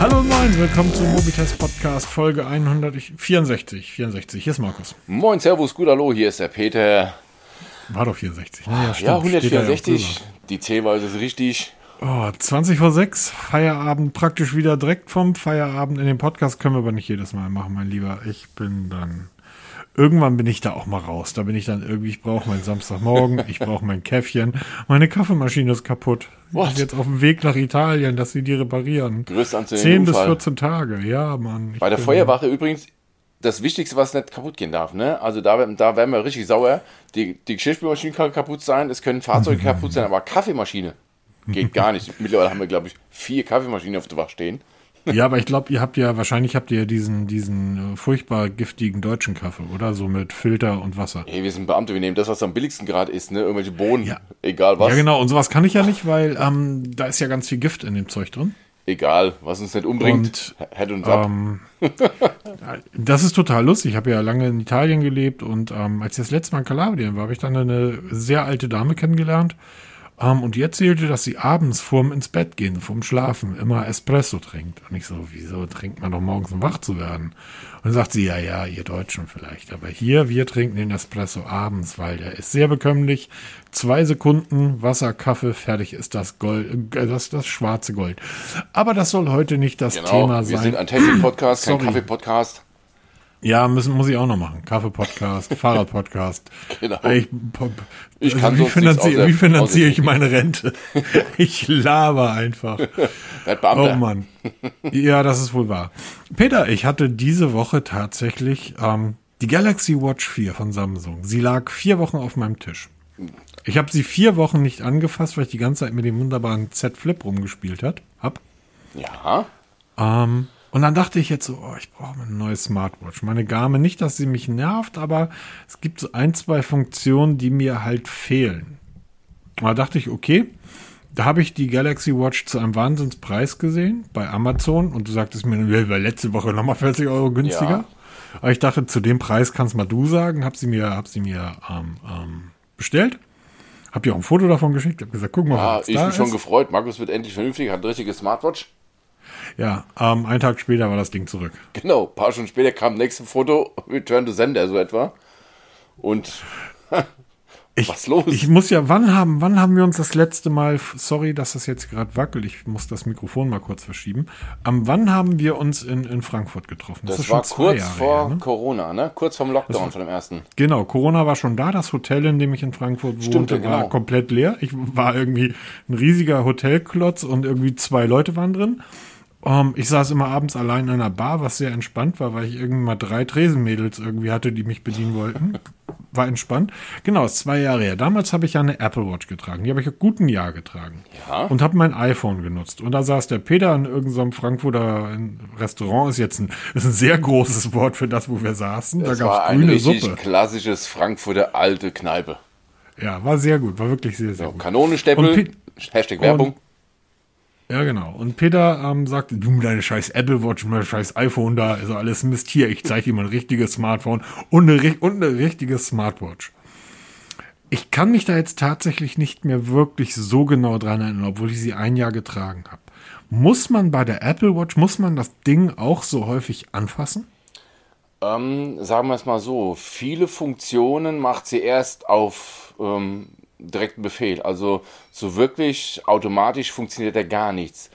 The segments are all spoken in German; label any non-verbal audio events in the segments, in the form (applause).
Hallo und moin, willkommen zum Mobitest Podcast Folge 164. 64, hier ist Markus. Moin, Servus, gut, hallo, hier ist der Peter. War doch 64. Ne? Ja, stimmt, ja steht da 164, auch die Zählweise ist richtig. Oh, 20 vor 6, Feierabend praktisch wieder direkt vom Feierabend. In den Podcast können wir aber nicht jedes Mal machen, mein Lieber. Ich bin dann. Irgendwann bin ich da auch mal raus. Da bin ich dann irgendwie, ich brauche meinen Samstagmorgen, (laughs) ich brauche mein Käffchen. Meine Kaffeemaschine ist kaputt. Ich What? bin jetzt auf dem Weg nach Italien, dass sie die reparieren. Grüß an 10 bis Unfall. 14 Tage, ja, Mann. Ich Bei der Feuerwache übrigens das Wichtigste, was nicht kaputt gehen darf. Ne? Also da, da werden wir richtig sauer. Die, die Geschirrspülmaschine kann kaputt sein, es können Fahrzeuge (laughs) kaputt sein, aber Kaffeemaschine geht gar nicht. Mittlerweile haben wir, glaube ich, vier Kaffeemaschinen auf der Wache stehen. Ja, aber ich glaube, ihr habt ja, wahrscheinlich habt ihr ja diesen, diesen äh, furchtbar giftigen deutschen Kaffee, oder? So mit Filter und Wasser. Hey, wir sind Beamte, wir nehmen das, was am billigsten gerade ist, ne? Irgendwelche Bohnen, Ja. egal was. Ja, genau. Und sowas kann ich ja nicht, weil ähm, da ist ja ganz viel Gift in dem Zeug drin. Egal, was uns nicht umbringt, hält uns ab. Ähm, (laughs) das ist total lustig. Ich habe ja lange in Italien gelebt und ähm, als ich das letzte Mal in Kalabrien war, habe ich dann eine sehr alte Dame kennengelernt. Ähm, und die erzählte, dass sie abends vorm ins Bett gehen, vorm Schlafen, immer Espresso trinkt. Und ich so, wieso trinkt man doch morgens, um wach zu werden? Und dann sagt sie, ja, ja, ihr Deutschen vielleicht. Aber hier, wir trinken den Espresso abends, weil der ist sehr bekömmlich. Zwei Sekunden, Wasser, Kaffee, fertig ist das Gold, äh, das, das schwarze Gold. Aber das soll heute nicht das Genau, Thema wir sein. sind ein Technik-Podcast, kein. Kaffee-Podcast. Ja, müssen, muss ich auch noch machen. Kaffee-Podcast, (laughs) Fahrrad-Podcast. Genau. Ich, Ich also kann wie, sonst finanziere, wie finanziere ich meine Rente? (laughs) Ich laber einfach. Oh Mann. Ja, das ist wohl wahr. Peter, ich hatte diese Woche tatsächlich ähm, die Galaxy Watch 4 von Samsung. Sie lag vier Wochen auf meinem Tisch. Ich habe sie vier Wochen nicht angefasst, weil ich die ganze Zeit mit dem wunderbaren Z Flip rumgespielt hat, hab. Ja, Ähm, und dann dachte ich jetzt so, oh, ich brauche eine neue Smartwatch. Meine Garmin, nicht, dass sie mich nervt, aber es gibt so ein, zwei Funktionen, die mir halt fehlen. Und da dachte ich, okay, da habe ich die Galaxy Watch zu einem Wahnsinnspreis gesehen bei Amazon und du sagtest mir, ja, war letzte Woche nochmal 40 Euro günstiger. Ja. Aber ich dachte, zu dem Preis kannst mal du sagen, hab sie mir, hab sie mir ähm, ähm, bestellt. Hab dir auch ein Foto davon geschickt, hab gesagt, guck mal, was ich bin schon gefreut. Markus wird endlich vernünftig, hat eine richtige Smartwatch. Ja, ähm, einen Tag später war das Ding zurück. Genau, ein paar Stunden später kam nächste Foto, Return to Sender, so etwa. Und (laughs) Ich, Was los? Ich muss ja, wann haben, wann haben wir uns das letzte Mal, sorry, dass das jetzt gerade wackelt, ich muss das Mikrofon mal kurz verschieben. Am wann haben wir uns in, in Frankfurt getroffen? das, ist war kurz Jahre vor her, ne? Corona, ne? Kurz vorm Lockdown von dem ersten. Genau, Corona war schon da, das Hotel, in dem ich in Frankfurt Stimmt, wohnte, war genau. komplett leer. Ich war irgendwie ein riesiger Hotelklotz und irgendwie zwei Leute waren drin. Ähm, ich saß immer abends allein in einer Bar, was sehr entspannt war, weil ich irgendwie mal drei Tresenmädels irgendwie hatte, die mich bedienen wollten. War entspannt. Genau, ist zwei Jahre her. Damals habe ich ja eine Apple Watch getragen. Die habe ich ein guten Jahr getragen. Ja. Und habe mein iPhone genutzt. Und da saß der Peter in irgendeinem Frankfurter Restaurant. Ist jetzt ein, ist ein sehr großes Wort für das, wo wir saßen. Das da war gab's ein grüne richtig Suppe. klassisches Frankfurter alte Kneipe. Ja, war sehr gut. War wirklich sehr, sehr So, gut. Kanonensteppel, Und Hashtag Werbung. Ja, genau. Und Peter ähm, sagte, du mit deine scheiß Apple Watch, mein scheiß iPhone da, ist alles Mist. Hier, ich zeige dir mal ein richtiges Smartphone und eine, und eine richtige Smartwatch. Ich kann mich da jetzt tatsächlich nicht mehr wirklich so genau dran erinnern, obwohl ich sie ein Jahr getragen habe. Muss man bei der Apple Watch, muss man das Ding auch so häufig anfassen? Ähm, sagen wir es mal so, viele Funktionen macht sie erst auf ähm, direkten Befehl. Also so wirklich automatisch funktioniert da gar nichts.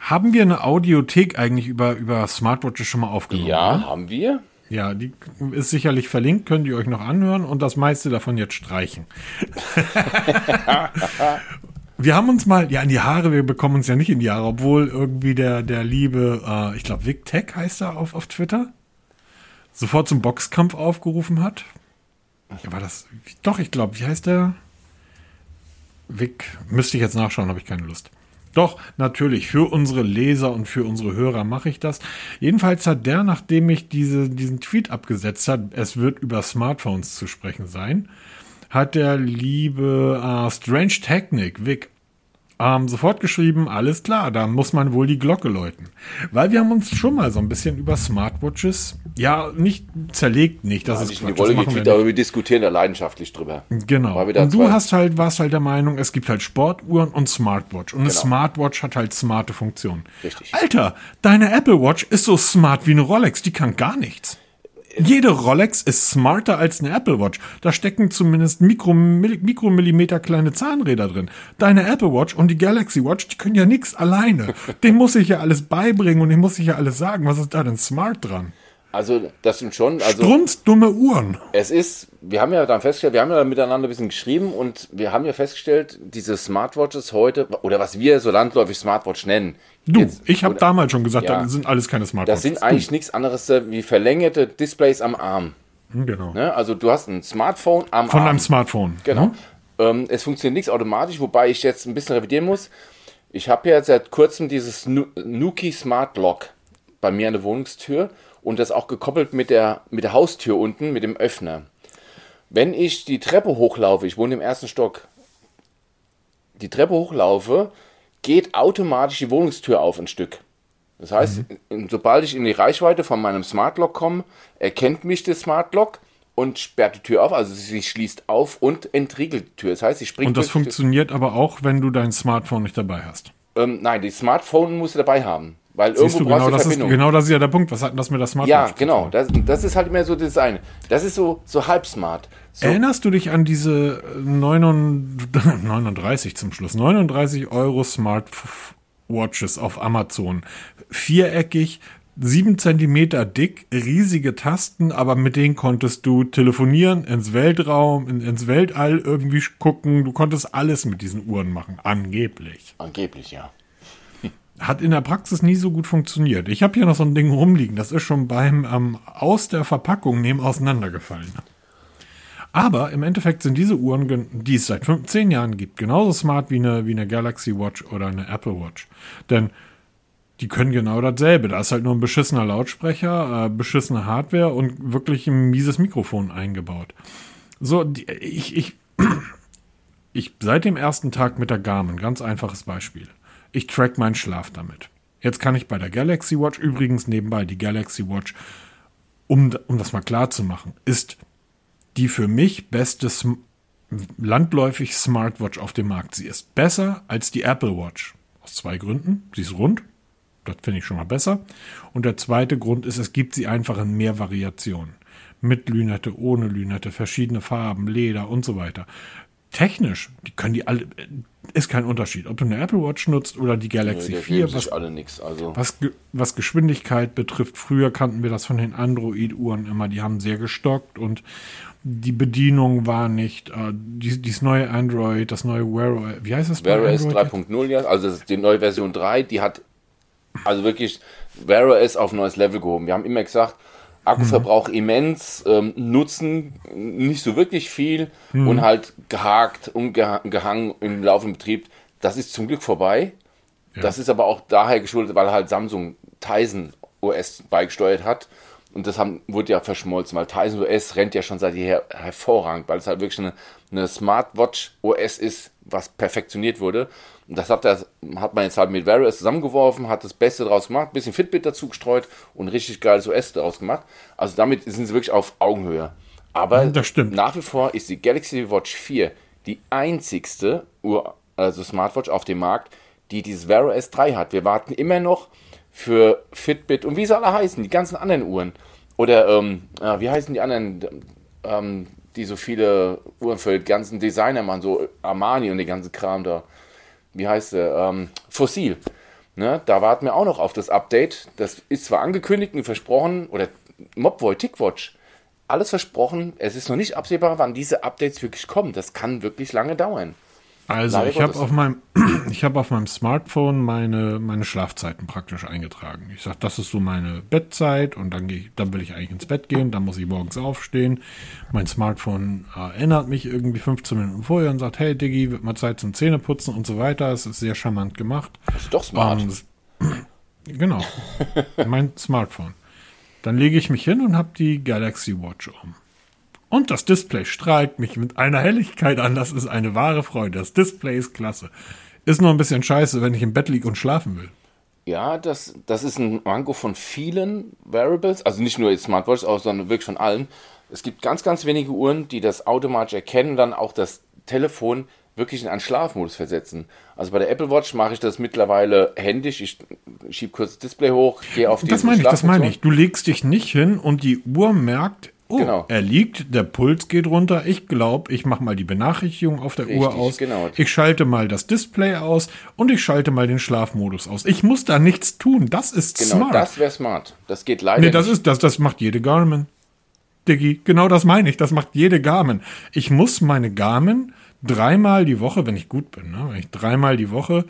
Haben wir eine Audiothek eigentlich über, über Smartwatches schon mal aufgenommen? Ja, oder? haben wir. Ja, die ist sicherlich verlinkt, könnt ihr euch noch anhören und das meiste davon jetzt streichen. (laughs) wir haben uns mal, ja, in die Haare, wir bekommen uns ja nicht in die Haare, obwohl irgendwie der, der liebe, äh, ich glaube, Vic Tech heißt er auf, auf Twitter, sofort zum Boxkampf aufgerufen hat. Ja, war das, doch, ich glaube, wie heißt der? Vic, müsste ich jetzt nachschauen, habe ich keine Lust. Doch, natürlich, für unsere Leser und für unsere Hörer mache ich das. Jedenfalls hat der, nachdem ich diese, diesen Tweet abgesetzt hat, es wird über Smartphones zu sprechen sein, hat der liebe äh, Strange Technik, Vic, ähm, sofort geschrieben, alles klar, da muss man wohl die Glocke läuten. Weil wir haben uns schon mal so ein bisschen über Smartwatches, ja, nicht zerlegt, nicht, das Ja, ist nicht in die Quatsch, Wolle wir gekriegt, nicht. aber wir diskutieren da leidenschaftlich drüber. Genau. Wir Und du hast halt, warst halt der Meinung, es gibt halt Sportuhren und Smartwatch. Und eine Genau. Smartwatch hat halt smarte Funktionen. Richtig. Alter, deine Apple Watch ist so smart wie eine Rolex, die kann gar nichts. Jede Rolex ist smarter als eine Apple Watch. Da stecken zumindest Mikro, Mill- Mikromillimeter kleine Zahnräder drin. Deine Apple Watch und die Galaxy Watch, die können ja nichts alleine. (laughs) Dem muss ich ja alles beibringen und dem muss ich ja alles sagen. Was ist da denn smart dran? Also, das stimmt schon. Also, Strunzdumme Uhren. es ist, wir haben ja dann festgestellt, wir haben ja miteinander ein bisschen geschrieben und wir haben ja festgestellt, diese Smartwatches heute, oder was wir so landläufig Smartwatch nennen. Du, jetzt- ich habe damals schon gesagt, Ja. das sind alles keine Smartwatches. Das sind eigentlich nichts anderes äh, wie verlängerte Displays am Arm. Du. Genau. Ne? Also, du hast ein Smartphone am Von Arm. deinem Smartphone. Genau. Ne? Ähm, es funktioniert nichts automatisch, wobei ich jetzt ein bisschen revidieren muss. Ich habe ja seit kurzem dieses Nu- Nuki Smart Lock bei mir an der Wohnungstür und das auch gekoppelt mit der, mit der Haustür unten, mit dem Öffner. Wenn ich die Treppe hochlaufe, ich wohne im ersten Stock, die Treppe hochlaufe, geht automatisch die Wohnungstür auf ein Stück. Das heißt, in- sobald ich in die Reichweite von meinem Smart Lock komme, erkennt mich der Smart Lock und sperrt die Tür auf. Also sie schließt auf und entriegelt die Tür. Das heißt, sie springt Und das funktioniert aber auch, wenn du dein Smartphone nicht dabei hast. Ähm, nein, die Smartphone musst du dabei haben. Weil Siehst irgendwo du, brauchst genau du das, ist, genau das ist ja der Punkt. Was hat denn das mit der Smartwatch ja, genau. Das, das ist halt immer so das eine. Das ist so, so halb smart. So, Erinnerst du dich an diese 39, 39 (laughs) zum Schluss, 39 Euro Smartwatches auf Amazon? Viereckig, 7 Zentimeter dick, riesige Tasten, aber mit denen konntest du telefonieren, ins Weltraum, in, ins Weltall irgendwie gucken. Du konntest alles mit diesen Uhren machen, angeblich. Angeblich, ja. Hat in der Praxis nie so gut funktioniert. Ich habe hier noch so ein Ding rumliegen. Das ist schon beim ähm, aus der Verpackung nehmen auseinandergefallen. Aber im Endeffekt sind diese Uhren, die es seit 15 Jahren gibt, genauso smart wie eine, wie eine Galaxy Watch oder eine Apple Watch. Denn die können genau dasselbe. Da ist halt nur ein beschissener Lautsprecher, äh, beschissene Hardware und wirklich ein mieses Mikrofon eingebaut. So, die, ich, ich, (clears throat) ich, seit dem ersten Tag mit der Garmin, ganz einfaches Beispiel. Ich track meinen Schlaf damit. Jetzt kann ich bei der Galaxy Watch, übrigens nebenbei, die Galaxy Watch, um, um das mal klar zu machen, ist die für mich beste landläufig Smartwatch auf dem Markt. Sie ist besser als die Apple Watch. Aus zwei Gründen. Sie ist rund. Das finde ich schon mal besser. Und der zweite Grund ist, es gibt sie einfach in mehr Variationen. Mit Lünette, ohne Lünette, verschiedene Farben, Leder und so weiter. Technisch, die können die alle, ist kein Unterschied. Ob du eine Apple Watch nutzt oder die Galaxy Die 4, geben was alle nichts. Also, was, was Geschwindigkeit betrifft, früher kannten wir das von den Android-Uhren immer, die haben sehr gestockt und die Bedienung war nicht, äh, dies, dieses neue Android, das neue Wear OS, wie heißt das Wear OS Android? 3.0, ja, also das ist die neue Version 3, die hat also wirklich Wear OS auf ein neues Level gehoben. Wir haben immer gesagt, Akkuverbrauch Mhm. immens, ähm, Nutzen nicht so wirklich viel Mhm. und halt gehakt und geha- gehangen im laufenden Betrieb. Das ist zum Glück vorbei. Das ist aber auch daher geschuldet, weil halt Samsung Tizen OS beigesteuert hat. Und das haben, wurde ja verschmolzen, weil Tizen OS rennt ja schon seit jeher hervorragend, weil es halt wirklich eine, eine Smartwatch OS ist, was perfektioniert wurde. Und das hat, das hat man jetzt halt mit OS zusammengeworfen, hat das Beste draus gemacht, bisschen Fitbit dazu gestreut und richtig geiles OS daraus gemacht. Also damit sind sie wirklich auf Augenhöhe. Aber Das stimmt. nach wie vor ist die Galaxy Watch 4 die einzigste Uhr, also Smartwatch auf dem Markt, die dieses Wear OS 3 hat. Wir warten immer noch für Fitbit und wie sie alle heißen, die ganzen anderen Uhren. Oder ähm, ja, wie heißen die anderen, ähm, die so viele Uhren für die ganzen Designer machen, so Armani und den ganzen Kram da. Wie heißt der? Ähm, Fossil. Ne, da warten wir auch noch auf das Update. Das ist zwar angekündigt und versprochen, oder Mobboy, Tickwatch, alles versprochen. Es ist noch nicht absehbar, wann diese Updates wirklich kommen. Das kann wirklich lange dauern. Also Leider ich habe auf meinem (clears throat) ich habe auf meinem Smartphone meine meine Schlafzeiten praktisch eingetragen. Ich sage, das ist so meine Bettzeit und dann gehe dann will ich eigentlich ins Bett gehen, dann muss ich morgens aufstehen. Mein Smartphone äh, erinnert mich irgendwie 15 Minuten vorher und sagt, hey Diggi, wird mal Zeit zum Zähneputzen und so weiter. Es ist sehr charmant gemacht. Das ist doch smart. Ähm, (clears throat) genau. mein Smartphone. Dann lege ich mich hin und habe die Galaxy Watch um. Und das Display strahlt mich mit einer Helligkeit an. Das ist eine wahre Freude. Das Display ist klasse. Ist nur ein bisschen scheiße, wenn ich im Bett liege und schlafen will. Ja, das, das ist ein Manko von vielen Wearables, also nicht nur jetzt Smartwatches, sondern wirklich von allen. Es gibt ganz, ganz wenige Uhren, die das automatisch erkennen, dann auch das Telefon wirklich in einen Schlafmodus versetzen. Also bei der Apple Watch mache ich das mittlerweile händisch. Ich schiebe kurz das Display hoch, gehe auf die Das meine ich, das meine ich. Du legst dich nicht hin und die Uhr merkt, oh, Genau. er liegt, der Puls geht runter. Ich glaube, ich mache mal die Benachrichtigung auf der Uhr Richtig, aus. genau. Ich schalte mal das Display aus und ich schalte mal den Schlafmodus aus. Ich muss da nichts tun. Das ist Genau, smart. das wäre smart. Das geht leider Nee, das nicht. ist, das, das macht jede Garmin. Diggi, genau das meine ich. Das macht jede Garmin. Ich muss meine Garmin dreimal die Woche, wenn ich gut bin, ne, wenn ich dreimal die Woche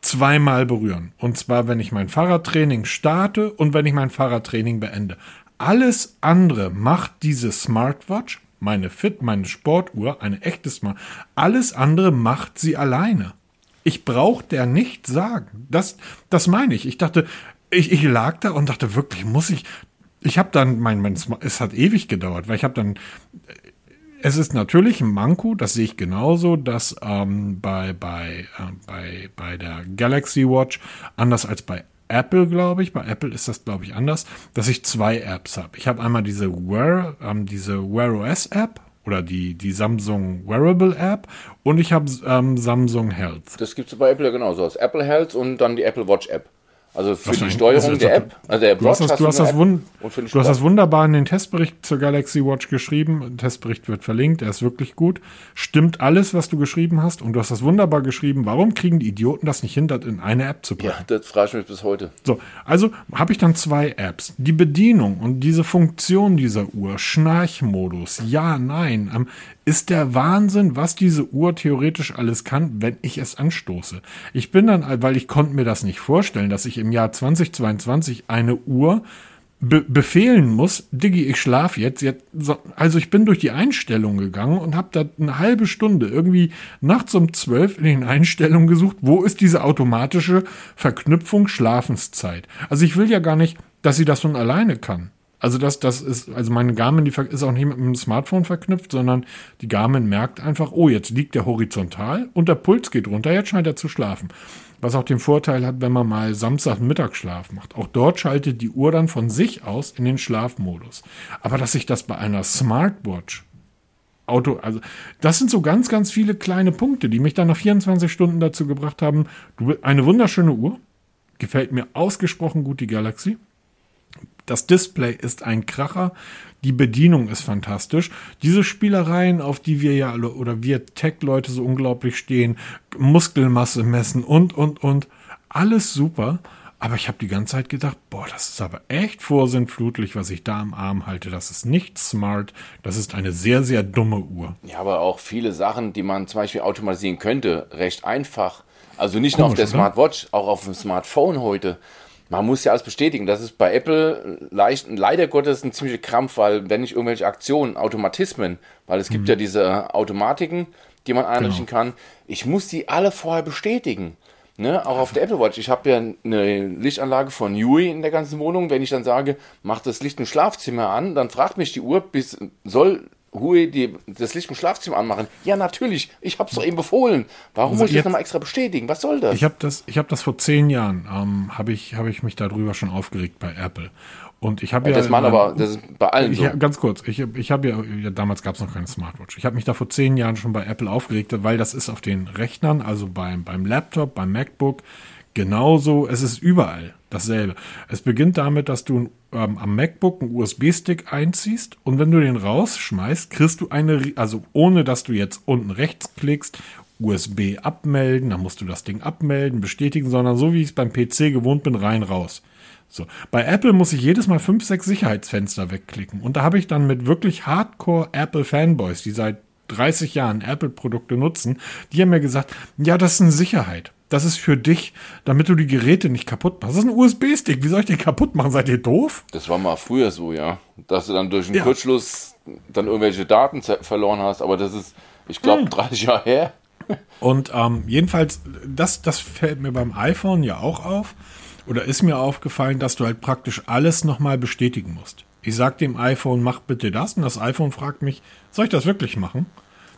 zweimal berühren. Und zwar, wenn ich mein Fahrradtraining starte und wenn ich mein Fahrradtraining beende. Alles andere macht diese Smartwatch, meine Fit, meine Sportuhr, eine echte Smart, alles andere macht sie alleine. Ich brauche der nicht sagen. Das, das meine ich. Ich dachte, ich, ich lag da und dachte wirklich, muss ich. Ich habe dann, mein, mein, es hat ewig gedauert, weil ich habe dann es ist natürlich ein Manko, das sehe ich genauso, dass ähm, bei, bei, äh, bei, bei der Galaxy Watch, anders als bei Apple, glaube ich, bei Apple ist das, glaube ich, anders, dass ich zwei Apps habe. Ich habe einmal diese Wear, ähm, diese Wear OS App oder die, die Samsung Wearable App und ich habe ähm, Samsung Health. Das gibt es bei Apple ja genauso. Apple Health und dann die Apple Watch App. Also für die? Steuerung ist der App. Also der Du hast, das, du, hast das wund du hast das wunderbar in den Testbericht zur Galaxy Watch geschrieben. Der Testbericht wird verlinkt, er ist wirklich gut. Stimmt alles, was du geschrieben hast. Und du hast das wunderbar geschrieben. Warum kriegen die Idioten das nicht hin, das in eine App zu packen? Ja, das frage ich mich bis heute. So, also habe ich dann zwei Apps. Die Bedienung und diese Funktion dieser Uhr, Schnarchmodus, ja, nein, ähm, ist der Wahnsinn, was diese Uhr theoretisch alles kann, wenn ich es anstoße. Ich bin dann, weil ich konnte mir das nicht vorstellen, dass ich im Jahr 2022 eine Uhr be befehlen muss, Diggi, ich schlaf jetzt. jetzt so, also ich bin durch die Einstellungen gegangen und habe da eine halbe Stunde irgendwie nachts um zwölf in den Einstellungen gesucht, wo ist diese automatische Verknüpfung Schlafenszeit. Also ich will ja gar nicht, dass sie das von alleine kann. Also das, das ist, also meine Garmin, die ist auch nicht mit dem Smartphone verknüpft, sondern die Garmin merkt einfach, oh, jetzt liegt der horizontal und der Puls geht runter, jetzt scheint er zu schlafen. Was auch den Vorteil hat, wenn man mal Samstag Mittagsschlaf macht. Auch dort schaltet die Uhr dann von sich aus in den Schlafmodus. Aber dass ich das bei einer Smartwatch Auto, also das sind so ganz, ganz viele kleine Punkte, die mich dann nach 24 Stunden dazu gebracht haben, du, eine wunderschöne Uhr, gefällt mir ausgesprochen gut die Galaxy. Das Display ist ein Kracher. Die Bedienung ist fantastisch. Diese Spielereien, auf die wir ja alle oder wir Tech-Leute so unglaublich stehen, Muskelmasse messen und, und, und, alles super. Aber ich habe die ganze Zeit gedacht, boah, das ist aber echt vorsinnflutlich, was ich da am Arm halte. Das ist nicht smart. Das ist eine sehr, sehr dumme Uhr. Ja, aber auch viele Sachen, die man zum Beispiel automatisieren könnte, recht einfach. Also nicht nur auf der oder? Smartwatch, auch auf dem Smartphone heute. Man muss ja alles bestätigen. Das ist bei Apple leicht, leider Gottes ein ziemlicher Krampf, weil wenn ich irgendwelche Aktionen, Automatismen, weil es Mhm. gibt ja diese Automatiken, die man einrichten Genau. kann, ich muss die alle vorher bestätigen. Ne, auch auf der Apple Watch. Ich habe ja eine Lichtanlage von Yui in der ganzen Wohnung. Wenn ich dann sage, mach das Licht im Schlafzimmer an, dann fragt mich die Uhr, bis, soll Hui die, das Licht im Schlafzimmer anmachen? Ja, natürlich. Ich habe es doch eben befohlen. Warum muss ich das jetzt- nochmal extra bestätigen? Was soll das? Ich habe das, ich habe das vor zehn Jahren, ähm, habe ich, habe ich mich darüber schon aufgeregt bei Apple. Und ich habe ja, das machen aber, das ist bei allen Ich, so. ja, ganz kurz, ich, ich habe ja, ja, damals gab es noch keine Smartwatch. Ich habe mich da vor zehn Jahren schon bei Apple aufgeregt, weil das ist auf den Rechnern, also beim, beim Laptop, beim MacBook, genauso. Es ist überall dasselbe. Es beginnt damit, dass du ähm, am MacBook einen USB-Stick einziehst und wenn du den rausschmeißt, kriegst du eine, also ohne dass du jetzt unten rechts klickst, USB abmelden, dann musst du das Ding abmelden, bestätigen, sondern so wie ich es beim PC gewohnt bin, rein, raus. So. Bei Apple muss ich jedes Mal fünf, sechs Sicherheitsfenster wegklicken. Und da habe ich dann mit wirklich Hardcore Apple Fanboys, die seit 30 Jahren Apple-Produkte nutzen, die haben mir gesagt, ja, das ist eine Sicherheit. Das ist für dich, damit du die Geräte nicht kaputt machst. Das ist ein USB-Stick. Wie soll ich den kaputt machen? Seid ihr doof? Das war mal früher so, ja. Dass du dann durch einen Ja. Kurzschluss dann irgendwelche Daten verloren hast. Aber das ist, ich glaube, Hm. 30 Jahre her. Und ähm, jedenfalls, das, das fällt mir beim iPhone ja auch auf. Oder ist mir aufgefallen, dass du halt praktisch alles nochmal bestätigen musst. Ich sag dem iPhone, mach bitte das. Und das iPhone fragt mich, soll ich das wirklich machen?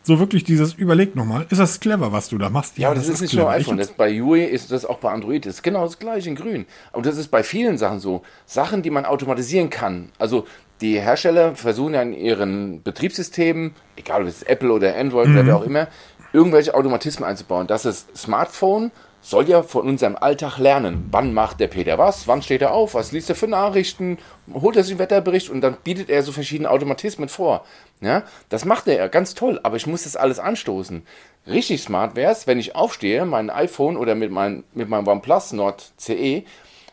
So wirklich dieses, überleg nochmal, ist das clever, was du da machst? Ja, aber das, das ist, nicht clever. nur iPhone. Das, bei UI ist das auch bei Android. Das ist genau das gleiche in grün. Und das ist bei vielen Sachen so. Sachen, die man automatisieren kann. Also die Hersteller versuchen ja in ihren Betriebssystemen, egal ob es Apple oder Android mhm. oder wer auch immer, irgendwelche Automatismen einzubauen. Das ist Smartphone soll ja von unserem Alltag lernen. Wann macht der Peter was? Wann steht er auf? Was liest er für Nachrichten? Holt er sich einen Wetterbericht und dann bietet er so verschiedene Automatismen vor. Ja, das macht er ja ganz toll, aber ich muss das alles anstoßen. Richtig smart wäre es, wenn ich aufstehe, mein iPhone oder mit, mein, mit meinem OnePlus Nord CE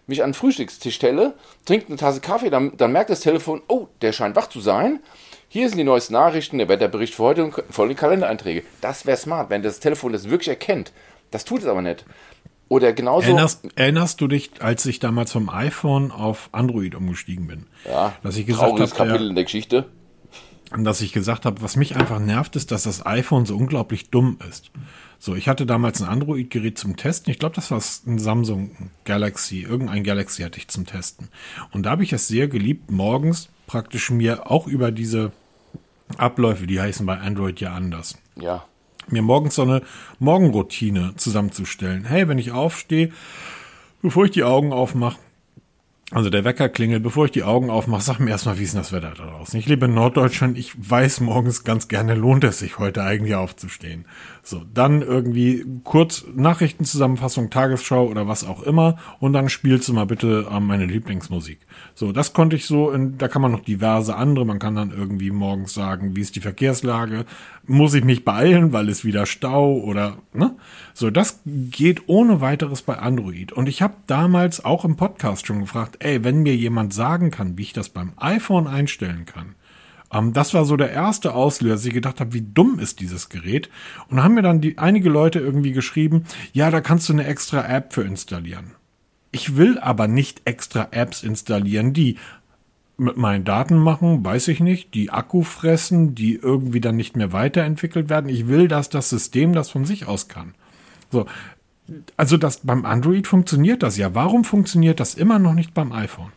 mich an den Frühstückstisch stelle, trinke eine Tasse Kaffee, dann, dann merkt das Telefon, oh, der scheint wach zu sein. Hier sind die neuesten Nachrichten, der Wetterbericht für heute und folgende Kalendereinträge. Das wäre smart, wenn das Telefon das wirklich erkennt. Das tut es aber nicht. Oder genauso. Erinnerst, erinnerst, du dich, als ich damals vom iPhone auf Android umgestiegen bin? Ja. Dass ich gesagt habe, Kapitel in der Geschichte. Dass ich gesagt habe, was mich einfach nervt, ist, dass das iPhone so unglaublich dumm ist. So, ich hatte damals ein Android-Gerät zum Testen. Ich glaube, das war ein Samsung Galaxy. Irgendein Galaxy hatte ich zum Testen. Und da habe ich es sehr geliebt, morgens praktisch mir auch über diese Abläufe, die heißen bei Android ja anders. Ja mir morgens so eine Morgenroutine zusammenzustellen. Hey, wenn ich aufstehe, bevor ich die Augen aufmache, also der Wecker klingelt, bevor ich die Augen aufmache, sag mir erstmal, wie ist denn das Wetter da draußen? Ich lebe in Norddeutschland, ich weiß morgens ganz gerne, lohnt es sich heute eigentlich aufzustehen. So, dann irgendwie kurz Nachrichtenzusammenfassung, Tagesschau oder was auch immer und dann spielst du mal bitte äh, meine Lieblingsmusik. So, das konnte ich so, in, da kann man noch diverse andere, man kann dann irgendwie morgens sagen, wie ist die Verkehrslage, muss ich mich beeilen, weil es wieder Stau oder, ne? So, das geht ohne weiteres bei Android. Und ich habe damals auch im Podcast schon gefragt, ey, wenn mir jemand sagen kann, wie ich das beim iPhone einstellen kann, ähm, das war so der erste Auslöser, dass ich gedacht habe, wie dumm ist dieses Gerät. Und haben mir dann die, einige Leute irgendwie geschrieben, ja, da kannst du eine extra App für installieren. Ich will aber nicht extra Apps installieren, die mit meinen Daten machen, weiß ich nicht, die Akku fressen, die irgendwie dann nicht mehr weiterentwickelt werden. Ich will, dass das System das von sich aus kann. So. Also das beim Android funktioniert das ja. Warum funktioniert das immer noch nicht beim iPhone?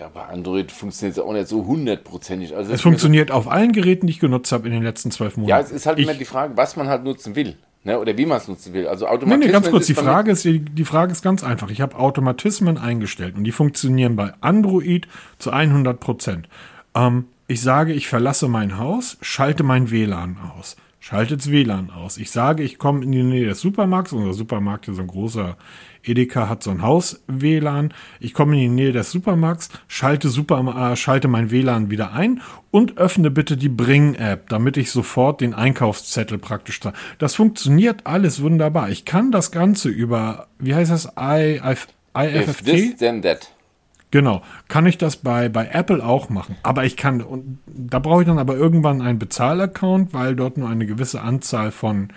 Ja, bei Android funktioniert es auch nicht so hundertprozentig. Also es funktioniert auf allen Geräten, die ich genutzt habe in den letzten zwölf Monaten. Ja, es ist halt ich, immer die Frage, was man halt nutzen will. Ne? Oder wie man es nutzen will. Also Automatismen. Nee, nee, ganz kurz, die Frage, ist, die Frage ist ganz einfach. Ich habe Automatismen eingestellt und die funktionieren bei Android zu 100 Prozent. Ähm, ich sage, ich verlasse mein Haus, schalte mein WLAN aus. Schaltet's WLAN aus. Ich sage, ich komme in die Nähe des Supermarkts. Unser Supermarkt ist so ein großer Edeka hat so ein Haus-WLAN. Ich komme in die Nähe des Supermarkts, schalte, Super, äh, schalte mein WLAN wieder ein und öffne bitte die Bring-App, damit ich sofort den Einkaufszettel praktisch da. Das funktioniert alles wunderbar. Ich kann das Ganze über, wie heißt das, I, I, IFFT? If this, then that. Genau, kann ich das bei, bei Apple auch machen. Aber ich kann, und da brauche ich dann aber irgendwann einen Bezahlaccount, weil dort nur eine gewisse Anzahl von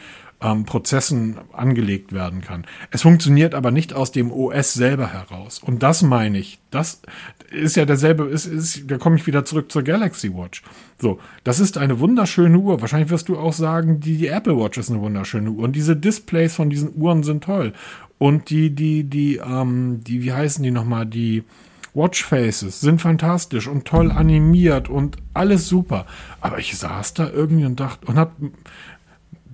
ähm, Prozessen angelegt werden kann. Es funktioniert aber nicht aus dem OS selber heraus. Und das meine ich. Das ist ja derselbe, ist, ist, da komme ich wieder zurück zur Galaxy Watch. So, das ist eine wunderschöne Uhr. Wahrscheinlich wirst du auch sagen, die, Apple Watch ist eine wunderschöne Uhr. Und diese Displays von diesen Uhren sind toll. Und die, die, die, ähm, die, wie heißen die nochmal, die Watchfaces sind fantastisch und toll animiert und alles super. Aber ich saß da irgendwie und dachte und hab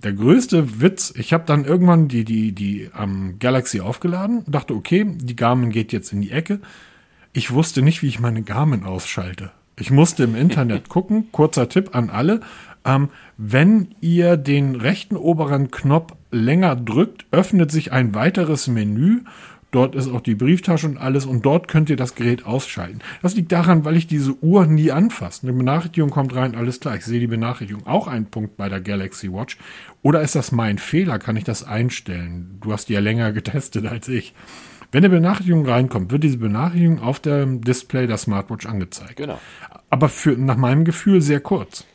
der größte Witz, ich habe dann irgendwann die, die, die ähm, Galaxy aufgeladen und dachte, okay, die Garmin geht jetzt in die Ecke. Ich wusste nicht, wie ich meine Garmin ausschalte. Ich musste im Internet (laughs) gucken, kurzer Tipp an alle. Ähm, wenn ihr den rechten oberen Knopf länger drückt, öffnet sich ein weiteres Menü Dort ist auch die Brieftasche und alles und dort könnt ihr das Gerät ausschalten. Das liegt daran, weil ich diese Uhr nie anfasse. Eine Benachrichtigung kommt rein, alles klar. Ich sehe die Benachrichtigung. Auch ein Punkt bei der Galaxy Watch. Oder ist das mein Fehler? Kann ich das einstellen? Du hast die ja länger getestet als ich. Wenn eine Benachrichtigung reinkommt, wird diese Benachrichtigung auf dem Display der Smartwatch angezeigt. Genau. Aber für, nach meinem Gefühl sehr kurz.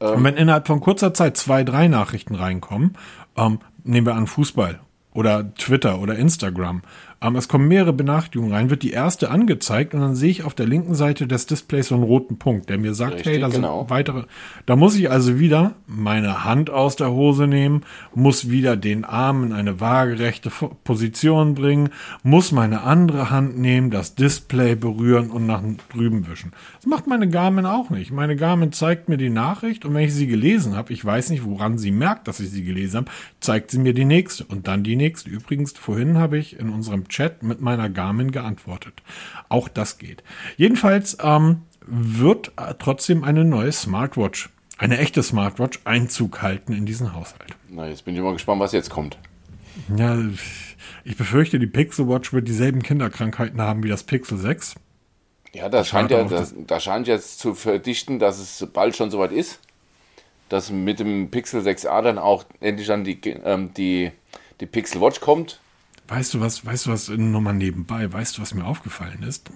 Ähm. Und wenn innerhalb von kurzer Zeit zwei, drei Nachrichten reinkommen, ähm, nehmen wir an Fußball oder Twitter oder Instagram. Ähm, es kommen mehrere Benachrichtigungen rein, wird die erste angezeigt und dann sehe ich auf der linken Seite des Displays so einen roten Punkt, der mir sagt, Richtig, hey, da genau. sind weitere. Da muss ich also wieder meine Hand aus der Hose nehmen, muss wieder den Arm in eine waagerechte Position bringen, muss meine andere Hand nehmen, das Display berühren und nach drüben wischen. Das macht meine Garmin auch nicht. Meine Garmin zeigt mir die Nachricht und wenn ich sie gelesen habe, ich weiß nicht, woran sie merkt, dass ich sie gelesen habe, zeigt sie mir die nächste und dann die nächste. Übrigens, vorhin habe ich in unserem Chat mit meiner Garmin geantwortet. Auch das geht. Jedenfalls ähm, wird äh, trotzdem eine neue Smartwatch, eine echte Smartwatch, Einzug halten in diesen Haushalt. Na, jetzt bin ich mal gespannt, was jetzt kommt. Ja, ich befürchte, die Pixel Watch wird dieselben Kinderkrankheiten haben wie das Pixel 6. Ja, das scheint ja, das, das scheint jetzt zu verdichten, dass es bald schon soweit ist. Dass mit dem Pixel 6a dann auch endlich dann die, ähm, die, die Pixel Watch kommt. Weißt du was, weißt du was, nochmal nebenbei, weißt du, was mir aufgefallen ist?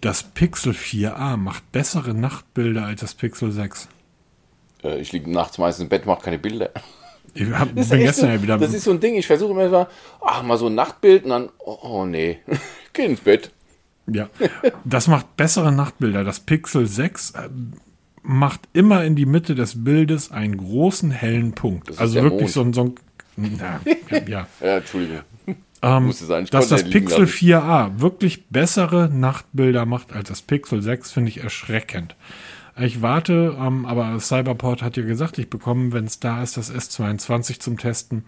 Das Pixel 4a macht bessere Nachtbilder als das Pixel 6. Äh, ich liege nachts meistens im Bett, mache keine Bilder. Ich hab, Das ist, bin gestern so, ja wieder. das ist so ein Ding, ich versuche immer mal, ach, mal so ein Nachtbild und dann, oh, oh nee, (laughs) geh ins Bett. Ja, das macht bessere Nachtbilder. Das Pixel 6 äh, macht immer in die Mitte des Bildes einen großen hellen Punkt. ist Also wirklich Mond. so ein, so ein ja, (laughs) ja. Ja, Entschuldigung. Ähm, sein, dass das Pixel lassen. 4a wirklich bessere Nachtbilder macht als das Pixel 6, finde ich erschreckend. Ich warte, ähm, aber Cyberport hat ja gesagt, ich bekomme, wenn es da ist, das S22 zum Testen.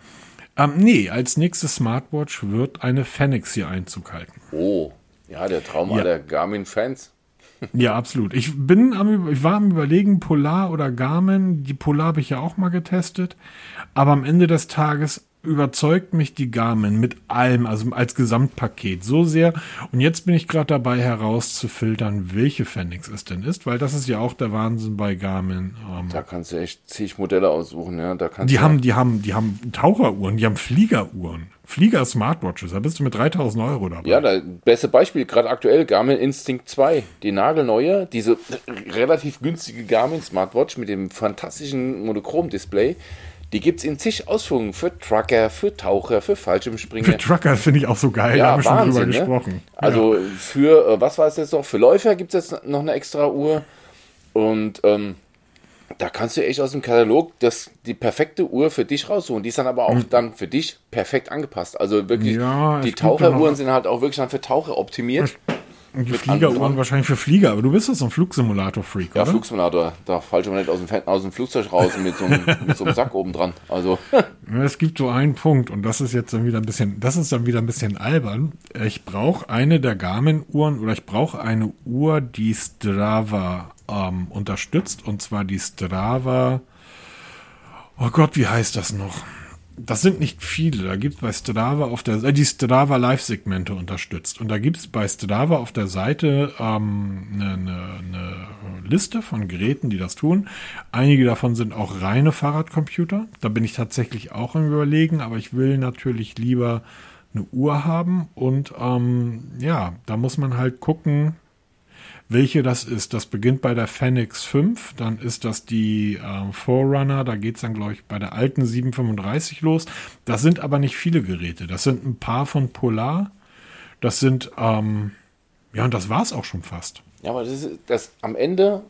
Ähm, nee, als nächste Smartwatch wird eine Fenix hier Einzug halten. Oh, ja, der Traum Ja. aller Garmin-Fans. (laughs) Ja, absolut. Ich bin am, ich war am überlegen, Polar oder Garmin. Die Polar habe ich ja auch mal getestet. Aber am Ende des Tages überzeugt mich die Garmin mit allem, also als Gesamtpaket so sehr. Und jetzt bin ich gerade dabei herauszufiltern, welche Fenix es denn ist, weil das ist ja auch der Wahnsinn bei Garmin. Ähm, Da kannst du echt zig Modelle aussuchen, ja. Da kannst die haben, die haben, die haben Taucheruhren, die haben Fliegeruhren, Flieger-Smartwatches. Da bist du mit 3000 Euro dabei. Ja, das beste Beispiel, gerade aktuell, Garmin Instinct 2. Die nagelneue, diese relativ günstige Garmin Smartwatch mit dem fantastischen Monochrom-Display. Die gibt es in zig Ausführungen für Trucker, für Taucher, für Fallschirmspringer. Für Trucker finde ich auch so geil. da Ja, haben wir schon drüber ne? gesprochen. Also für, äh, was war es jetzt noch? Für Läufer gibt es jetzt noch eine extra Uhr. Und ähm, da kannst du echt aus dem Katalog das, die perfekte Uhr für dich raussuchen. Die ist dann aber auch dann für dich perfekt angepasst. Also wirklich, Hm. Ja, es die ja Taucheruhren sind halt auch wirklich dann für Taucher optimiert. Und die Mit Fliegeruhren wahrscheinlich für Flieger, aber du bist doch so ein Flugsimulator-Freak, Ja, oder? Flugsimulator, da fällt schon mal nicht aus dem, aus dem Flugzeug raus mit so, einem, (laughs) mit so einem Sack oben dran. Also, Es gibt so einen Punkt und das ist jetzt dann wieder ein bisschen, das ist dann wieder ein bisschen albern. Ich brauche eine der Garmin-Uhren oder ich brauche eine Uhr, die Strava ähm, unterstützt und zwar die Strava. Oh Gott, wie heißt das noch? Das sind nicht viele. Da gibt es bei Strava auf der äh, die Strava Live-Segmente unterstützt. Und da gibt es bei Strava auf der Seite ähm, eine, eine, eine Liste von Geräten, die das tun. Einige davon sind auch reine Fahrradcomputer. Da bin ich tatsächlich auch im Überlegen, aber ich will natürlich lieber eine Uhr haben. Und ähm, ja, da muss man halt gucken, welche das ist. Das beginnt bei der Fenix 5, dann ist das die äh, Forerunner, da geht es dann, glaube ich, bei der alten 735 los. Das sind aber nicht viele Geräte. Das sind ein paar von Polar. Das sind, ähm, ja, und das war es auch schon fast. ja, aber das ist das am Ende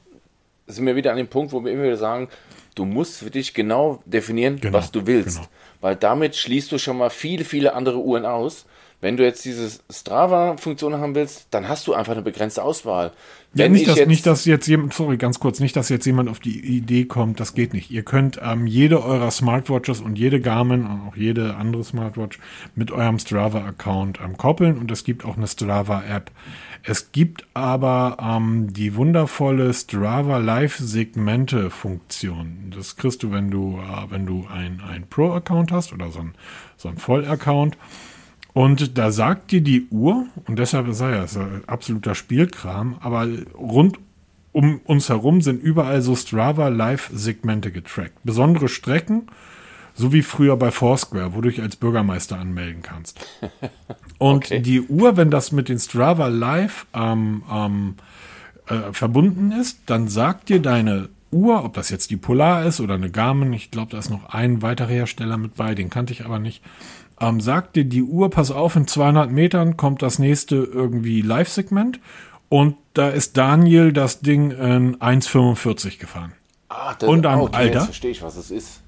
sind wir wieder an dem Punkt, wo wir immer wieder sagen, du musst für dich genau definieren, Genau, was du willst. genau. Weil damit schließt du schon mal viele, viele andere Uhren aus. Wenn du jetzt diese Strava-Funktion haben willst, dann hast du einfach eine begrenzte Auswahl. Ja, Wenn nicht, ich dass, jetzt- nicht, dass jetzt jemand, sorry, ganz kurz, nicht, dass jetzt jemand auf die Idee kommt, das geht nicht. Ihr könnt ähm, jede eurer Smartwatches und jede Garmin und auch jede andere Smartwatch mit eurem Strava-Account ähm, koppeln und es gibt auch eine Strava-App. Es gibt aber ähm, die wundervolle Strava Live-Segmente-Funktion. Das kriegst du, wenn du, äh, wenn du ein, ein Pro-Account hast oder so ein, so ein Voll-Account. Und da sagt dir die Uhr, und deshalb ist er ja er absoluter Spielkram, aber rund um uns herum sind überall so Strava Live-Segmente getrackt. Besondere Strecken, so wie früher bei Foursquare, wo du dich als Bürgermeister anmelden kannst. (laughs) Und Okay. die Uhr, wenn das mit den Strava Live ähm, ähm, äh, verbunden ist, dann sagt dir deine Uhr, ob das jetzt die Polar ist oder eine Garmin, ich glaube, da ist noch ein weiterer Hersteller mit bei, den kannte ich aber nicht, ähm, sagt dir die Uhr, pass auf, in 200 Metern kommt das nächste irgendwie Live-Segment und da ist Daniel das Ding in 1,45 gefahren. Ah, das, Und dann, okay, Alter. Jetzt verstehe ich, was es ist.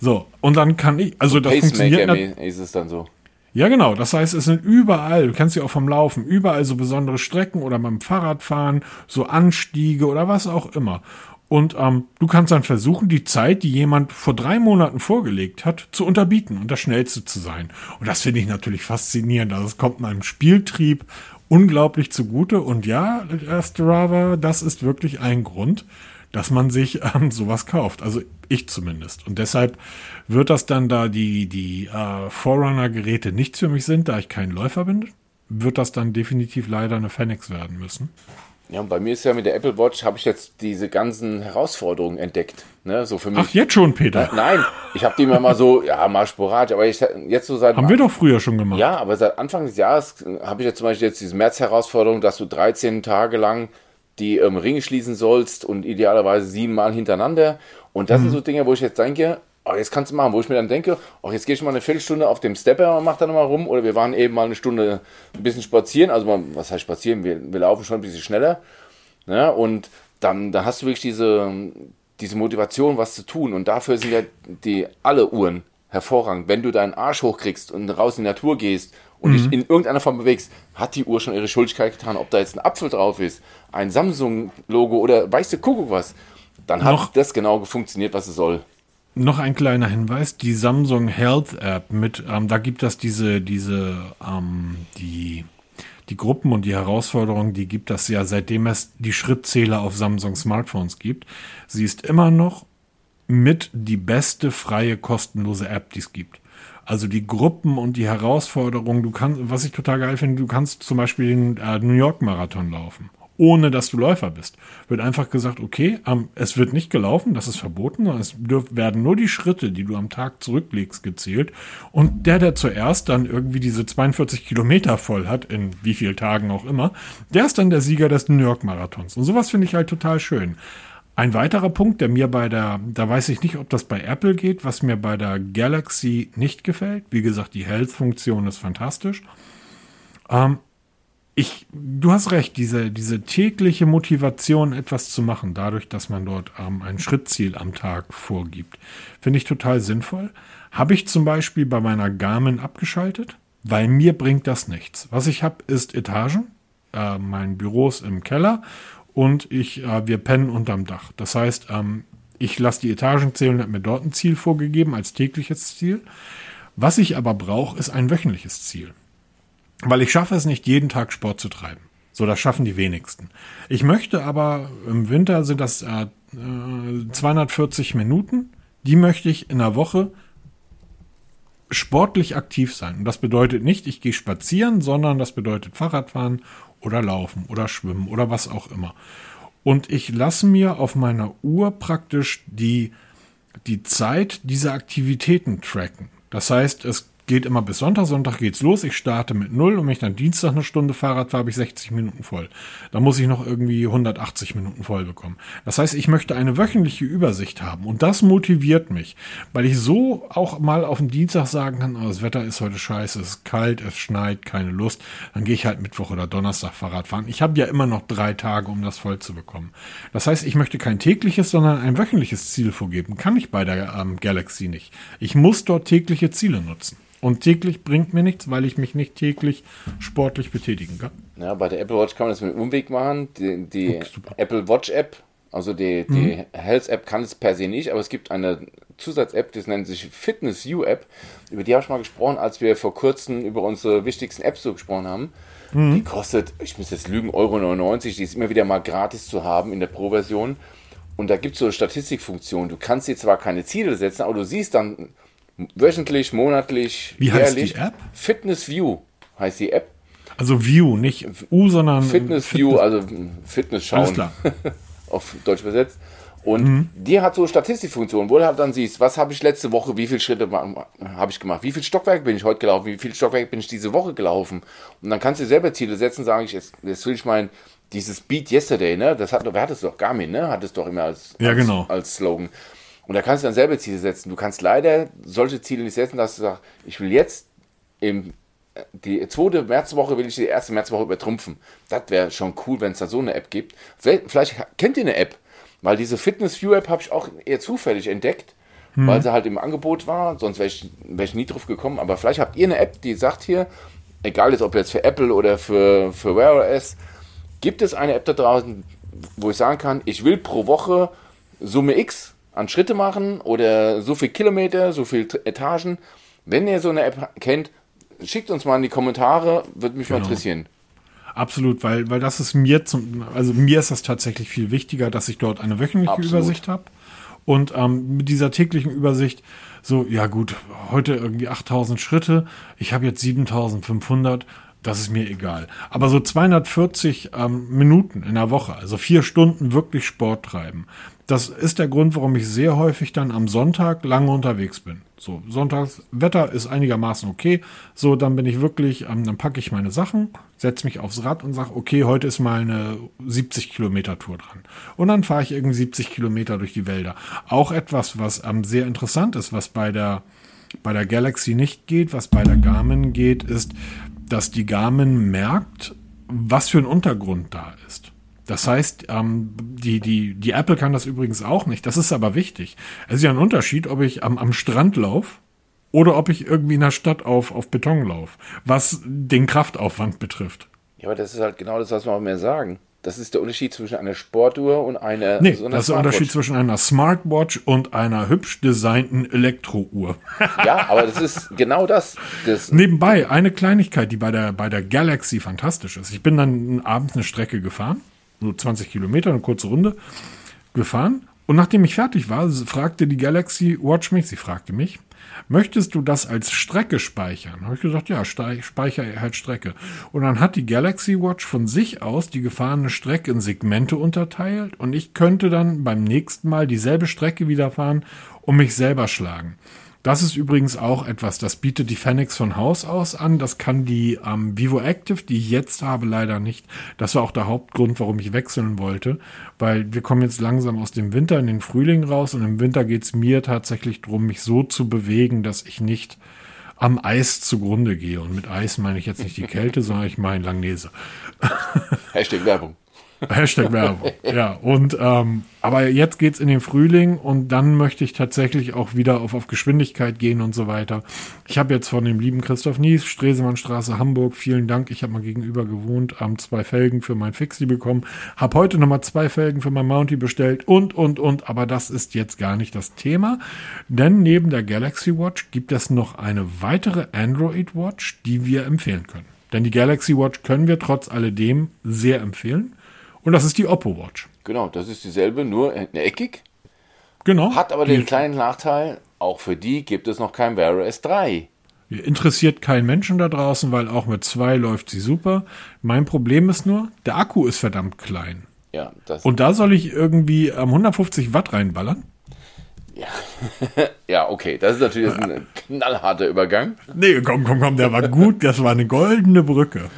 So, und dann kann ich, also das funktioniert. Ist es dann so. Ja, genau. Das heißt, es sind überall, du kennst sie auch vom Laufen, überall so besondere Strecken oder beim Fahrradfahren, so Anstiege oder was auch immer. Und ähm, du kannst dann versuchen, die Zeit, die jemand vor drei Monaten vorgelegt hat, zu unterbieten und das Schnellste zu sein. Und das finde ich natürlich faszinierend. Also es kommt meinem Spieltrieb unglaublich zugute. Und ja, äh, Strava, das ist wirklich ein Grund, dass man sich (laughs) ähm, sowas kauft. Also ich zumindest. Und deshalb wird das dann, da die, die äh, Forerunner-Geräte nichts für mich sind, da ich kein Läufer bin, wird das dann definitiv leider eine Fenix werden müssen. Ja, und bei mir ist ja mit der Apple Watch, habe ich jetzt diese ganzen Herausforderungen entdeckt. Ne? So für mich. Ach, jetzt schon, Peter. Nein, ich habe die immer mal so, ja, mal sporadisch, aber ich jetzt so seit. Haben wir doch früher schon gemacht. Ja, aber seit Anfang des Jahres habe ich jetzt zum Beispiel jetzt diese März-Herausforderung, dass du 13 Tage lang die ähm, Ringe schließen sollst und idealerweise siebenmal hintereinander. Und das sind so Dinge, wo ich jetzt denke, oh, jetzt kannst du machen, wo ich mir dann denke, oh, jetzt gehe ich mal eine Viertelstunde auf dem Stepper und mach da nochmal rum. Oder wir waren eben mal eine Stunde ein bisschen spazieren. Also, mal, was heißt spazieren? Wir, wir laufen schon ein bisschen schneller. Ne? Und dann, dann hast du wirklich diese, diese Motivation, was zu tun. Und dafür sind ja die alle Uhren hervorragend. Wenn du deinen Arsch hochkriegst und raus in die Natur gehst und dich in irgendeiner Form bewegst, hat die Uhr schon ihre Schuldigkeit getan. Ob da jetzt ein Apfel drauf ist, ein Samsung-Logo oder weißt du, Kuckuck was, dann hat Noch- das genau funktioniert, was es soll. Noch ein kleiner Hinweis, die Samsung Health App mit, ähm, da gibt es diese, diese, ähm, die, die Gruppen und die Herausforderungen, die gibt es ja seitdem es die Schrittzähler auf Samsung Smartphones gibt. Sie ist immer noch mit die beste freie kostenlose App, die es gibt. Also die Gruppen und die Herausforderungen, du kannst, was ich total geil finde, du kannst zum Beispiel den äh, New York Marathon laufen, ohne dass du Läufer bist. Wird einfach gesagt, okay, es wird nicht gelaufen, das ist verboten, sondern es werden nur die Schritte, die du am Tag zurücklegst, gezählt. Und der, der zuerst dann irgendwie diese 42 Kilometer voll hat, in wie vielen Tagen auch immer, der ist dann der Sieger des New York Marathons. Und sowas finde ich halt total schön. Ein weiterer Punkt, der mir bei der, da weiß ich nicht, ob das bei Apple geht, was mir bei der Galaxy nicht gefällt. Wie gesagt, die Health-Funktion ist fantastisch. Ähm, ich, du hast recht, diese, diese tägliche Motivation, etwas zu machen, dadurch, dass man dort ähm, ein Schrittziel am Tag vorgibt, finde ich total sinnvoll. Habe ich zum Beispiel bei meiner Garmin abgeschaltet, weil mir bringt das nichts. Was ich habe, ist Etagen. Äh, mein Büro ist im Keller und ich, äh, wir pennen unterm Dach. Das heißt, ähm, ich lasse die Etagen zählen und habe mir dort ein Ziel vorgegeben als tägliches Ziel. Was ich aber brauche, ist ein wöchentliches Ziel. Weil ich schaffe es nicht, jeden Tag Sport zu treiben. So, das schaffen die wenigsten. Ich möchte aber, im Winter sind das äh, äh, 240 Minuten. Die möchte ich in der Woche sportlich aktiv sein. Und das bedeutet nicht, ich gehe spazieren, sondern das bedeutet Fahrradfahren oder Laufen oder Schwimmen oder was auch immer. Und ich lasse mir auf meiner Uhr praktisch die, die Zeit dieser Aktivitäten tracken. Das heißt, es geht immer bis Sonntag. Sonntag geht's los. Ich starte mit null und wenn ich dann Dienstag eine Stunde Fahrrad fahre, habe ich 60 Minuten voll. Da muss ich noch irgendwie 180 Minuten voll bekommen. Das heißt, ich möchte eine wöchentliche Übersicht haben und das motiviert mich, weil ich so auch mal auf den Dienstag sagen kann, oh, das Wetter ist heute scheiße, es ist kalt, es schneit, keine Lust. Dann gehe ich halt Mittwoch oder Donnerstag Fahrrad fahren. Ich habe ja immer noch drei Tage, um das voll zu bekommen. Das heißt, ich möchte kein tägliches, sondern ein wöchentliches Ziel vorgeben. Kann ich bei der ähm, Galaxy nicht. Ich muss dort tägliche Ziele nutzen. Und täglich bringt mir nichts, weil ich mich nicht täglich sportlich betätigen kann. Ja, bei der Apple Watch kann man das mit einem Umweg machen. Die, die super. Apple Watch App, also die, die Health App kann es per se nicht, aber es gibt eine Zusatz-App, das nennt sich Fitness U App. Über die habe ich mal gesprochen, als wir vor kurzem über unsere wichtigsten Apps so gesprochen haben. Die kostet, ich muss jetzt lügen, Euro 99. Die ist immer wieder mal gratis zu haben in der Pro-Version. Und da gibt es so eine Statistikfunktion. Du kannst dir zwar keine Ziele setzen, aber du siehst dann wöchentlich, monatlich, Wie heißt die App? Fitness View heißt die App. Also View, nicht U, sondern Fitness View, also Fitness schauen, Alles klar. (laughs) auf Deutsch übersetzt. Und die hat so Statistikfunktionen, wo du halt dann siehst, was habe ich letzte Woche, wie viele Schritte habe ich gemacht, wie viel Stockwerk bin ich heute gelaufen, wie viel Stockwerk bin ich diese Woche gelaufen. Und dann kannst du selber Ziele setzen, sage ich, jetzt, jetzt will ich mein dieses Beat Yesterday, ne? Das hat, wer hat es doch? Garmin, ne? Hat es doch immer als, Ja, als, genau. als Slogan. Und da kannst du dann selber Ziele setzen. Du kannst leider solche Ziele nicht setzen, dass du sagst, ich will jetzt im die zweite Märzwoche will ich die erste Märzwoche übertrumpfen. Das wäre schon cool, wenn es da so eine App gibt. Vielleicht, vielleicht kennt ihr eine App, weil diese Fitness View App habe ich auch eher zufällig entdeckt, weil sie halt im Angebot war. Sonst wäre ich, wär ich nie drauf gekommen. Aber vielleicht habt ihr eine App, die sagt hier, egal jetzt ob jetzt für Apple oder für, für Wear OS, gibt es eine App da draußen, wo ich sagen kann, ich will pro Woche Summe X an Schritte machen oder so viel Kilometer, so viel Etagen. Wenn ihr so eine App kennt, schickt uns mal in die Kommentare, würde mich mal Genau. interessieren. Absolut, weil, weil das ist mir zum, also mir ist das tatsächlich viel wichtiger, dass ich dort eine wöchentliche Absolut. Übersicht habe. Und ähm, mit dieser täglichen Übersicht, so, ja gut, heute irgendwie 8000 Schritte, ich habe jetzt 7500, das ist mir egal. Aber so 240 ähm, Minuten in der Woche, also vier Stunden wirklich Sport treiben, das ist der Grund, warum ich sehr häufig dann am Sonntag lange unterwegs bin. So, Sonntags, Wetter ist einigermaßen okay. So, dann bin ich wirklich, ähm, dann packe ich meine Sachen, setze mich aufs Rad und sage, okay, heute ist mal eine 70 Kilometer Tour dran. Und dann fahre ich irgendwie 70 Kilometer durch die Wälder. Auch etwas, was ähm, sehr interessant ist, was bei der, bei der Galaxy nicht geht, was bei der Garmin geht, ist, dass die Garmin merkt, was für ein Untergrund da ist. Das heißt, ähm, die, die, die Apple kann das übrigens auch nicht. Das ist aber wichtig. Es ist ja ein Unterschied, ob ich am, am Strand laufe oder ob ich irgendwie in der Stadt auf, auf Beton laufe, was den Kraftaufwand betrifft. Ja, aber das ist halt genau das, was wir auch mehr sagen. Das ist der Unterschied zwischen einer Sportuhr und einer. Nee, so das ist der Unterschied zwischen einer Smartwatch und einer hübsch designten Elektrouhr. (laughs) Ja, aber das ist genau das. das Nebenbei eine Kleinigkeit, die bei der, bei der Galaxy fantastisch ist. Ich bin dann abends eine Strecke gefahren, so 20 Kilometer, eine kurze Runde gefahren. Und nachdem ich fertig war, fragte die Galaxy Watch mich, sie fragte mich, möchtest du das als Strecke speichern? Habe ich gesagt, ja, speichere halt Strecke. Und dann hat die Galaxy Watch von sich aus die gefahrene Strecke in Segmente unterteilt und ich könnte dann beim nächsten Mal dieselbe Strecke wieder fahren und mich selber schlagen. Das ist übrigens auch etwas, das bietet die Fenix von Haus aus an. Das kann die ähm, Vivo Active, die ich jetzt habe, leider nicht. Das war auch der Hauptgrund, warum ich wechseln wollte, weil wir kommen jetzt langsam aus dem Winter in den Frühling raus und im Winter geht es mir tatsächlich darum, mich so zu bewegen, dass ich nicht am Eis zugrunde gehe. Und mit Eis meine ich jetzt nicht die Kälte, (laughs) sondern ich meine Langnese. Hashtag Werbung. (laughs) Hashtag Werbung. Ja, und ähm, aber jetzt geht's in den Frühling und dann möchte ich tatsächlich auch wieder auf, auf Geschwindigkeit gehen und so weiter. Ich habe jetzt von dem lieben Christoph Nies, Stresemannstraße, Hamburg, vielen Dank. Ich habe mal gegenüber gewohnt, ähm, zwei Felgen für mein Fixie bekommen. Habe heute nochmal zwei Felgen für mein Mountie bestellt und, und, und. Aber das ist jetzt gar nicht das Thema. Denn neben der Galaxy Watch gibt es noch eine weitere Android Watch, die wir empfehlen können. Denn die Galaxy Watch können wir trotz alledem sehr empfehlen. Und das ist die Oppo Watch. Genau, das ist dieselbe, nur eckig. Genau. Hat aber den kleinen Nachteil, auch für die gibt es noch kein Wear OS 3. interessiert keinen Menschen da draußen, weil auch mit zwei läuft sie super. Mein Problem ist nur, der Akku ist verdammt klein. Ja, das, Und da soll ich irgendwie ähm, 150 Watt reinballern? (laughs) ja, okay, das ist natürlich ein knallharter Übergang. Nee, komm, komm, komm, der war gut. Das war eine goldene Brücke.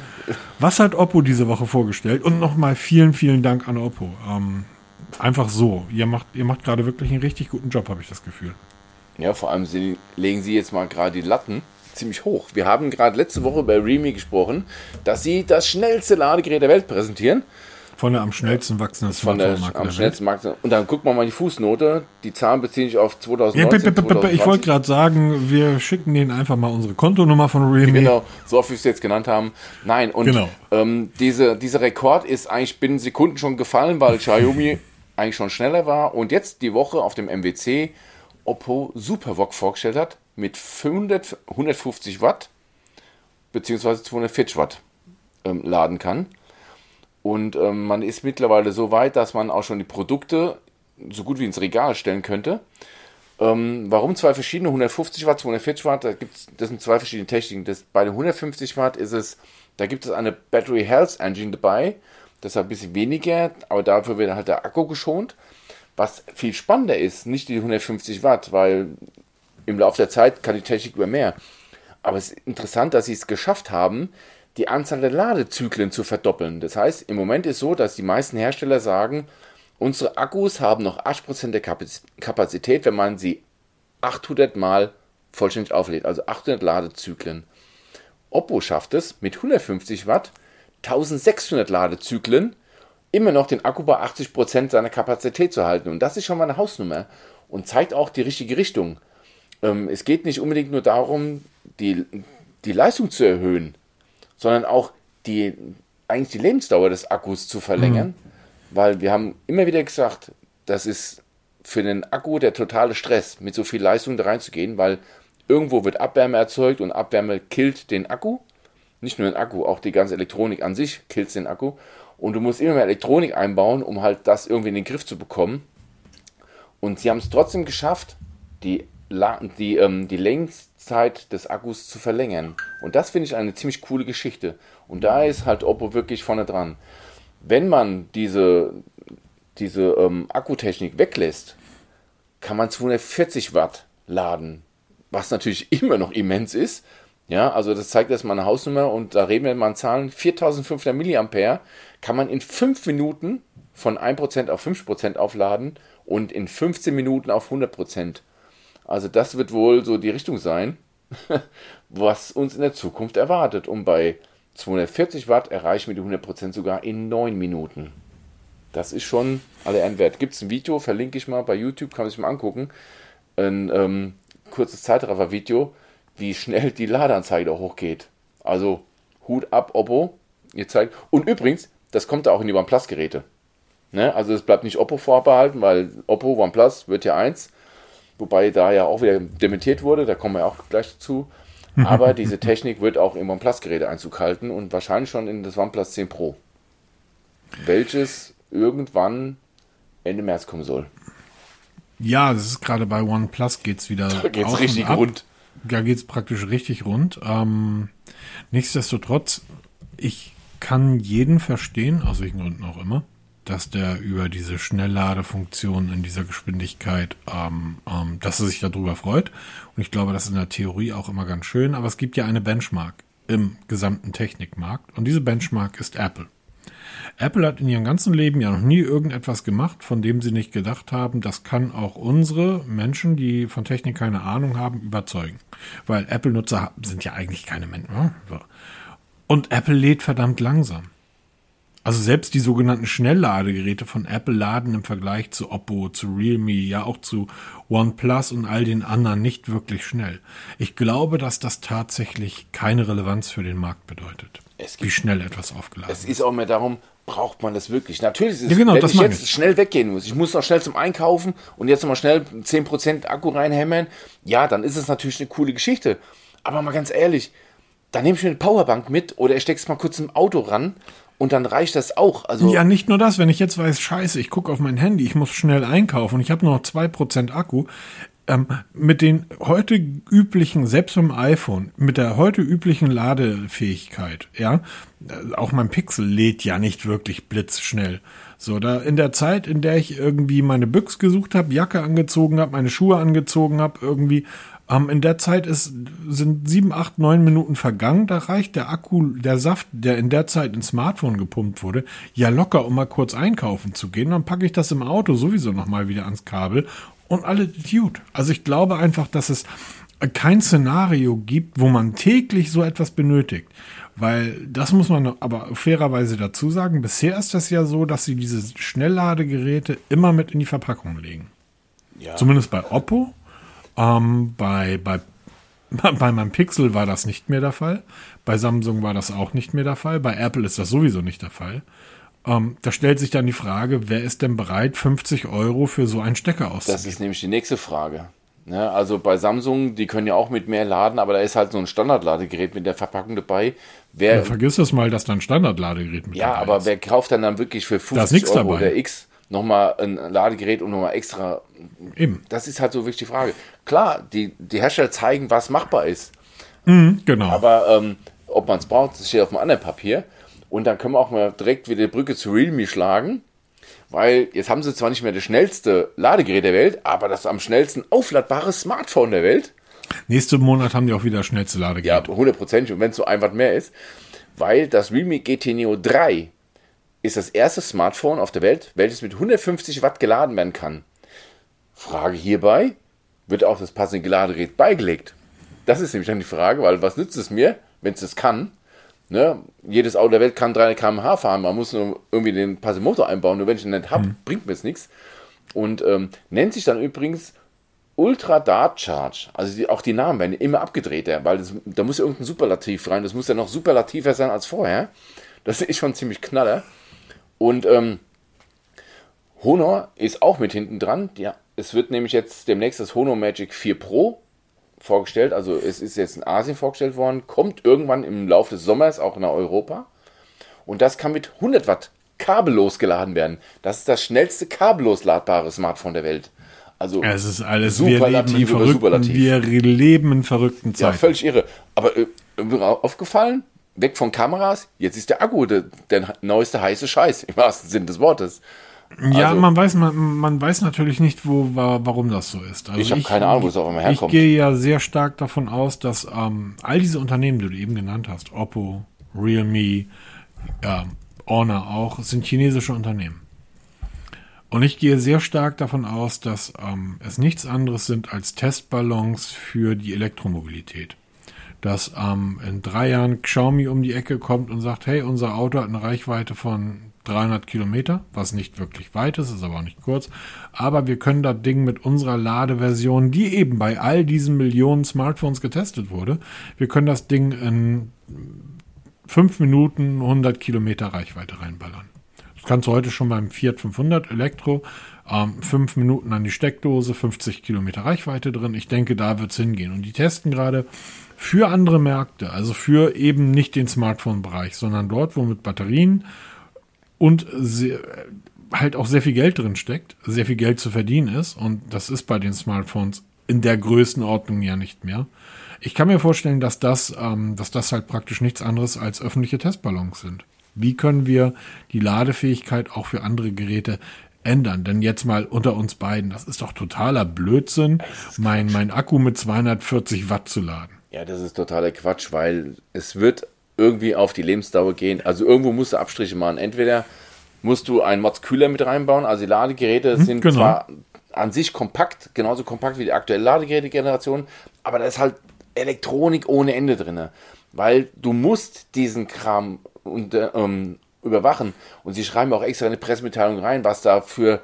Was hat Oppo diese Woche vorgestellt? Und nochmal vielen, vielen Dank an Oppo. Ähm, einfach so. Ihr macht, ihr macht gerade wirklich einen richtig guten Job, habe ich das Gefühl. Ja, vor allem sie, legen sie jetzt mal gerade die Latten ziemlich hoch. Wir haben gerade letzte Woche bei Remy gesprochen, dass sie das schnellste Ladegerät der Welt präsentieren. Von der am schnellsten wachsenden Von der am der schnellsten Markt. Und dann guckt man mal die Fußnote. Die Zahlen beziehen sich auf Ja, 2019. b- b- b- b- ich 2020. wollte gerade sagen, wir schicken denen einfach mal unsere Kontonummer von Realme. Genau, so oft wie wir es jetzt genannt haben. Nein, und Genau. ähm, diese, dieser Rekord ist eigentlich binnen Sekunden schon gefallen, weil Xiaomi (laughs) eigentlich schon schneller war und jetzt die Woche auf dem MWC Oppo SuperVOOC vorgestellt hat mit 500, 150 Watt beziehungsweise 240 Watt ähm, laden kann. Und ähm, man ist mittlerweile so weit, dass man auch schon die Produkte so gut wie ins Regal stellen könnte. Ähm, warum zwei verschiedene? 150 Watt, 240 Watt, da gibt's, das sind zwei verschiedene Techniken. Das, bei den 150 Watt ist es, da gibt es eine Battery Health Engine dabei. Das ist ein bisschen weniger, aber dafür wird halt der Akku geschont. Was viel spannender ist, nicht die 150 Watt, weil im Laufe der Zeit kann die Technik über mehr. Aber es ist interessant, dass sie es geschafft haben, die Anzahl der Ladezyklen zu verdoppeln. Das heißt, im Moment ist so, dass die meisten Hersteller sagen, unsere Akkus haben noch 8% der Kapazität, wenn man sie 800 Mal vollständig auflädt, also 800 Ladezyklen. Oppo schafft es mit 150 Watt 1600 Ladezyklen immer noch den Akku bei 80% seiner Kapazität zu halten. Und das ist schon mal eine Hausnummer und zeigt auch die richtige Richtung. Ähm, es geht nicht unbedingt nur darum, die, die Leistung zu erhöhen, sondern auch die, eigentlich die Lebensdauer des Akkus zu verlängern, mhm. weil wir haben immer wieder gesagt, das ist für den Akku der totale Stress, mit so viel Leistung da reinzugehen, weil irgendwo wird Abwärme erzeugt und Abwärme killt den Akku. Nicht nur den Akku, auch die ganze Elektronik an sich killt den Akku. Und du musst immer mehr Elektronik einbauen, um halt das irgendwie in den Griff zu bekommen. Und sie haben es trotzdem geschafft, die, die, ähm, die Lebenszeit des Akkus zu verlängern. Und das finde ich eine ziemlich coole Geschichte. Und da ist halt Oppo wirklich vorne dran. Wenn man diese, diese ähm, Akkutechnik weglässt, kann man 240 Watt laden, was natürlich (laughs) immer noch immens ist. Ja, also das zeigt erstmal eine Hausnummer und da reden wir mal an Zahlen. 4500 Milliampere kann man in 5 Minuten von 1% auf 5% aufladen und in 15 Minuten auf 100%. Also das wird wohl so die Richtung sein, (laughs) was uns in der Zukunft erwartet. Und bei 240 Watt erreichen wir die 100% sogar in 9 Minuten. Das ist schon alle Ehren. Gibt es ein Video, verlinke ich mal bei YouTube, kann man sich mal angucken. Ein ähm, kurzes Zeitraffer-Video, wie schnell die Ladeanzeige hochgeht. Also Hut ab, Oppo. Ihr zeigt. Und übrigens, das kommt da auch in die OnePlus-Geräte. Ne? Also es bleibt nicht Oppo vorbehalten, weil Oppo OnePlus wird ja eins, wobei da ja auch wieder dementiert wurde, da kommen wir auch gleich dazu. Aber diese Technik wird auch im OnePlus-Gerät Einzug halten und wahrscheinlich schon in das OnePlus 10 Pro. Welches irgendwann Ende März kommen soll. Ja, das ist gerade bei OnePlus geht es wieder. (laughs) Da geht es richtig rund. Da geht es praktisch richtig rund. Ähm, nichtsdestotrotz, ich kann jeden verstehen, aus welchen Gründen auch immer, dass der über diese Schnellladefunktion in dieser Geschwindigkeit, ähm, ähm, dass er sich darüber freut. Und ich glaube, das ist in der Theorie auch immer ganz schön. Aber es gibt ja eine Benchmark im gesamten Technikmarkt. Und diese Benchmark ist Apple. Apple hat in ihrem ganzen Leben ja noch nie irgendetwas gemacht, von dem sie nicht gedacht haben, das kann auch unsere Menschen, die von Technik keine Ahnung haben, überzeugen. Weil Apple-Nutzer sind ja eigentlich keine Menschen. Ne? Und Apple lädt verdammt langsam. Also selbst die sogenannten Schnellladegeräte von Apple laden im Vergleich zu Oppo, zu Realme, ja auch zu OnePlus und all den anderen nicht wirklich schnell. Ich glaube, dass das tatsächlich keine Relevanz für den Markt bedeutet, wie schnell etwas aufgeladen wird. Es ist auch mehr darum, braucht man das wirklich? Natürlich ist es, ja, genau, wenn ich jetzt ich. schnell weggehen muss, ich muss noch schnell zum Einkaufen und jetzt nochmal schnell 10% Akku reinhämmern, ja, dann ist es natürlich eine coole Geschichte. Aber mal ganz ehrlich, dann nehme ich mir eine Powerbank mit oder ich stecke es mal kurz im Auto ran und dann reicht das auch. Also ja, nicht nur das, wenn ich jetzt weiß, scheiße, ich gucke auf mein Handy, ich muss schnell einkaufen ich habe noch 2% Akku. Ähm, mit den heute üblichen, selbst beim iPhone, mit der heute üblichen Ladefähigkeit, ja, äh, auch mein Pixel lädt ja nicht wirklich blitzschnell. So, da in der Zeit, in der ich irgendwie meine Büchs gesucht habe, Jacke angezogen habe, meine Schuhe angezogen habe, irgendwie ähm, in der Zeit ist, sind sieben, acht, neun Minuten vergangen. Da reicht der Akku, der Saft, der in der Zeit ins Smartphone gepumpt wurde, ja locker, um mal kurz einkaufen zu gehen. Dann packe ich das im Auto sowieso nochmal wieder ans Kabel und alle gut. Also ich glaube einfach, dass es kein Szenario gibt, wo man täglich so etwas benötigt. Weil das muss man aber fairerweise dazu sagen. Bisher ist das ja so, dass sie diese Schnellladegeräte immer mit in die Verpackung legen. Ja. Zumindest bei Oppo ähm, bei, bei, (laughs) bei meinem Pixel war das nicht mehr der Fall. Bei Samsung war das auch nicht mehr der Fall. Bei Apple ist das sowieso nicht der Fall. Ähm, da stellt sich dann die Frage, wer ist denn bereit, 50 Euro für so einen Stecker auszugeben? Das ist nämlich die nächste Frage. Ja, ne, also bei Samsung, die können ja auch mit mehr laden, aber da ist halt so ein Standardladegerät mit der Verpackung dabei. Wer, ja, vergiss das mal, dass da ein Standardladegerät mit ja, dabei ist. Ja, aber wer kauft dann dann wirklich für 50 Euro dabei. oder X nochmal ein Ladegerät und nochmal extra. Eben. Das ist halt so wirklich die Frage. Klar, die, die Hersteller zeigen, was machbar ist. Mhm, genau. Aber ähm, ob man es braucht, das steht auf einem anderen Papier. Und dann können wir auch mal direkt wieder die Brücke zu Realme schlagen. Weil jetzt haben sie zwar nicht mehr das schnellste Ladegerät der Welt, aber das am schnellsten aufladbare Smartphone der Welt. Nächsten Monat haben die auch wieder das schnellste Ladegerät. Ja, hundertprozentig. Und wenn es so ein Watt mehr ist. weil das Realme GT Neo 3 ist das erste Smartphone auf der Welt, welches mit 150 Watt geladen werden kann. Frage hierbei, wird auch das passende Geladegerät beigelegt? Das ist nämlich dann die Frage, weil was nützt es mir, wenn es das kann? Ne? Jedes Auto der Welt kann 300 km/h fahren, man muss nur irgendwie den passenden Motor einbauen, nur wenn ich ihn nicht habe, mhm. bringt mir es nichts. Und ähm, nennt sich dann übrigens Ultra Dart Charge. Also die, auch die Namen werden immer abgedreht, weil das, da muss ja irgendein Superlativ rein, das muss ja noch superlativer sein als vorher. Das ist schon ziemlich knaller. Und ähm, Honor ist auch mit hinten dran. Ja, es wird nämlich jetzt demnächst das Honor Magic 4 Pro vorgestellt. Also es ist jetzt in Asien vorgestellt worden, kommt irgendwann im Laufe des Sommers auch nach Europa. Und das kann mit 100 Watt kabellos geladen werden. Das ist das schnellste kabellos ladbare Smartphone der Welt. Also es ist alles Superlativ wir Superlativ. Wir leben in verrückten Zeiten. Ja, völlig irre. Aber äh, aufgefallen, weg von Kameras, jetzt ist der Akku der, der neueste heiße Scheiß, im wahrsten Sinne des Wortes. Ja, also, man weiß man, man weiß natürlich nicht, wo warum das so ist. Also ich habe keine Ahnung, wo es auch immer herkommt. Ich gehe ja sehr stark davon aus, dass ähm, all diese Unternehmen, die du eben genannt hast, Oppo, Realme, ja, Honor auch, sind chinesische Unternehmen. Und ich gehe sehr stark davon aus, dass ähm, es nichts anderes sind als Testballons für die Elektromobilität dass ähm, in drei Jahren Xiaomi um die Ecke kommt und sagt, hey, unser Auto hat eine Reichweite von 300 Kilometer, was nicht wirklich weit ist, ist aber auch nicht kurz. Aber wir können das Ding mit unserer Ladeversion, die eben bei all diesen Millionen Smartphones getestet wurde, wir können das Ding in fünf Minuten 100 Kilometer Reichweite reinballern. Das kannst du heute schon beim Fiat 500 Elektro. Ähm, fünf Minuten an die Steckdose, 50 Kilometer Reichweite drin. Ich denke, da wird es hingehen. Und die testen gerade für andere Märkte, also für eben nicht den Smartphone-Bereich, sondern dort, wo mit Batterien und sehr, halt auch sehr viel Geld drin steckt, sehr viel Geld zu verdienen ist. Und das ist bei den Smartphones in der Größenordnung ja nicht mehr. Ich kann mir vorstellen, dass das, ähm, dass das halt praktisch nichts anderes als öffentliche Testballons sind. Wie können wir die Ladefähigkeit auch für andere Geräte ändern? Denn jetzt mal unter uns beiden, das ist doch totaler Blödsinn, mein, mein Akku mit 240 Watt zu laden. Ja, das ist totaler Quatsch, weil es wird irgendwie auf die Lebensdauer gehen. Also irgendwo musst du Abstriche machen. Entweder musst du einen Mods Kühler mit reinbauen, also die Ladegeräte hm, sind genau. zwar an sich kompakt, genauso kompakt wie die aktuelle Ladegeräte-Generation, aber da ist halt Elektronik ohne Ende drin. Weil du musst diesen Kram unter, ähm, überwachen. Und sie schreiben auch extra eine Pressemitteilung rein, was da für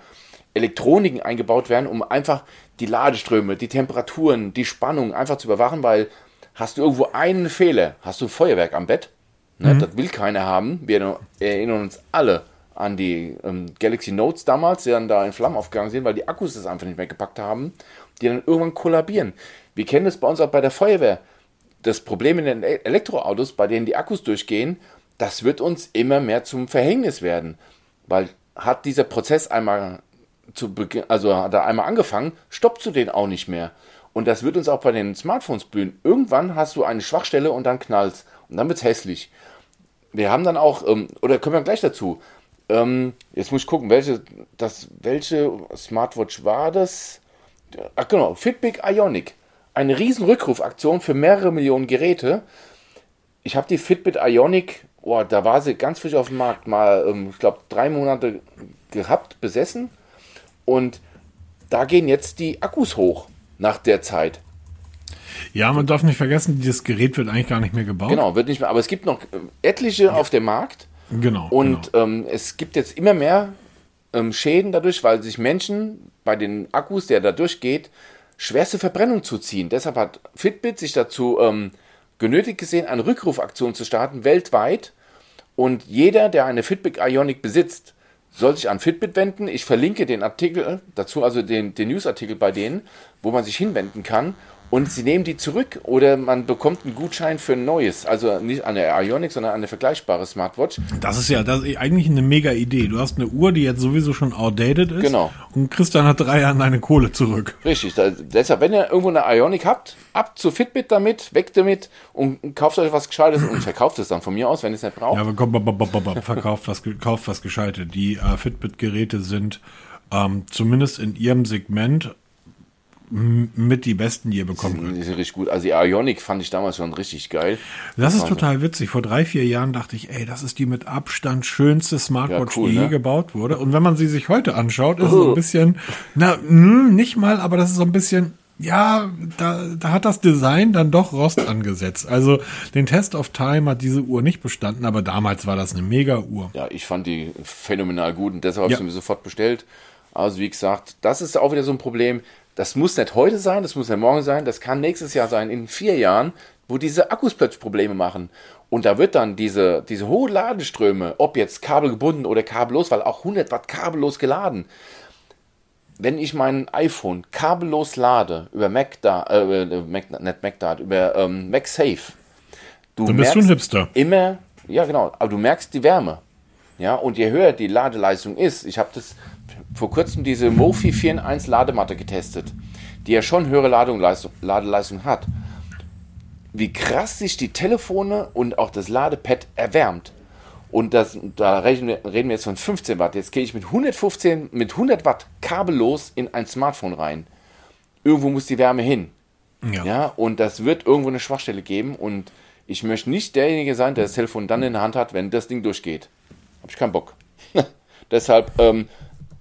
Elektroniken eingebaut werden, um einfach die Ladeströme, die Temperaturen, die Spannung einfach zu überwachen, weil hast du irgendwo einen Fehler, hast du ein Feuerwerk am Bett, ne, mhm. das will keiner haben. Wir erinnern uns alle an die ähm, Galaxy Notes damals, die dann da in Flammen aufgegangen sind, weil die Akkus das einfach nicht mehr gepackt haben, die dann irgendwann kollabieren. Wir kennen das bei uns auch bei der Feuerwehr. Das Problem in den e-, Elektroautos, bei denen die Akkus durchgehen, das wird uns immer mehr zum Verhängnis werden, weil hat dieser Prozess einmal zu Beginn, also hat er einmal angefangen, stoppst du den auch nicht mehr. Und das wird uns auch bei den Smartphones blühen. Irgendwann hast du eine Schwachstelle und dann knallst. Und dann wird es hässlich. Wir haben dann auch, ähm, oder kommen wir gleich dazu. Ähm, jetzt muss ich gucken, welche, das, welche Smartwatch war das? Ach genau, Fitbit Ionic. Eine riesen Rückrufaktion für mehrere Millionen Geräte. Ich habe die Fitbit Ionic, oh, da war sie ganz frisch auf dem Markt, mal, ähm, ich glaube, drei Monate gehabt, besessen. Und da gehen jetzt die Akkus hoch nach der Zeit. Ja, man darf nicht vergessen, dieses Gerät wird eigentlich gar nicht mehr gebaut. Genau, wird nicht mehr. Aber es gibt noch äh, etliche ja. auf dem Markt. Genau. Und genau. Ähm, es gibt jetzt immer mehr ähm, Schäden dadurch, weil sich Menschen bei den Akkus, der da durchgeht, schwerste Verbrennung zuziehen. Deshalb hat Fitbit sich dazu ähm, genötigt gesehen, eine Rückrufaktion zu starten weltweit. Und jeder, der eine Fitbit Ionic besitzt, soll sich an Fitbit wenden. Ich verlinke den Artikel dazu, also den, den Newsartikel bei denen, wo man sich hinwenden kann. Und sie nehmen die zurück oder man bekommt einen Gutschein für ein neues. Also nicht eine Ionic, sondern eine vergleichbare Smartwatch. Das ist ja das ist eigentlich eine mega Idee. Du hast eine Uhr, die jetzt sowieso schon outdated ist. Genau. Und kriegst dann nach drei Jahren deine Kohle zurück. Richtig. Deshalb, wenn ihr irgendwo eine Ionic habt, ab zu Fitbit damit, weg damit und kauft euch was Gescheites und verkauft es dann von mir aus, wenn ihr es nicht braucht. Ja, aber komm, verkauft was, kauft was Gescheites. Die äh, Fitbit-Geräte sind ähm, zumindest in ihrem Segment mit die besten, die ihr bekommen könnt. Die sind richtig gut. Also die Ionic fand ich damals schon richtig geil. Das ist total witzig. Vor drei, vier Jahren dachte ich, ey, das ist die mit Abstand schönste Smartwatch, Ja, cool, die je ne? gebaut wurde. Und wenn man sie sich heute anschaut, ist es so ein (laughs) bisschen, na, mh, nicht mal, aber das ist so ein bisschen, ja, da, da hat das Design dann doch Rost angesetzt. Also den Test of Time hat diese Uhr nicht bestanden, aber damals war das eine Mega-Uhr. Ja, ich fand die phänomenal gut und deshalb habe Ja. ich sie mir sofort bestellt. Also wie gesagt, das ist auch wieder so ein Problem. Das muss nicht heute sein, das muss nicht morgen sein, das kann nächstes Jahr sein, in vier Jahren, wo diese Akkus plötzlich Probleme machen. Und da wird dann diese, diese hohen Ladeströme, ob jetzt kabelgebunden oder kabellos, weil auch 100 Watt kabellos geladen. Wenn ich mein iPhone kabellos lade über MacDart, äh, über Mac, nicht MacDart, über ähm, MagSafe, du Dann bist du ein Hipster. immer, ja genau, aber du merkst die Wärme. Ja, und je höher die Ladeleistung ist, ich habe das vor kurzem diese Mofi 4 in 1 Ladematte getestet, die ja schon höhere Ladung, Leistung, Ladeleistung hat. Wie krass sich die Telefone und auch das Ladepad erwärmt. Und das, da reden wir, reden wir jetzt von 15 Watt. Jetzt gehe ich mit 115, mit 100 Watt kabellos in ein Smartphone rein. Irgendwo muss die Wärme hin. Ja. Ja, und das wird irgendwo eine Schwachstelle geben und ich möchte nicht derjenige sein, der das Telefon dann in der Hand hat, wenn das Ding durchgeht. Habe ich keinen Bock. (laughs) Deshalb, ähm,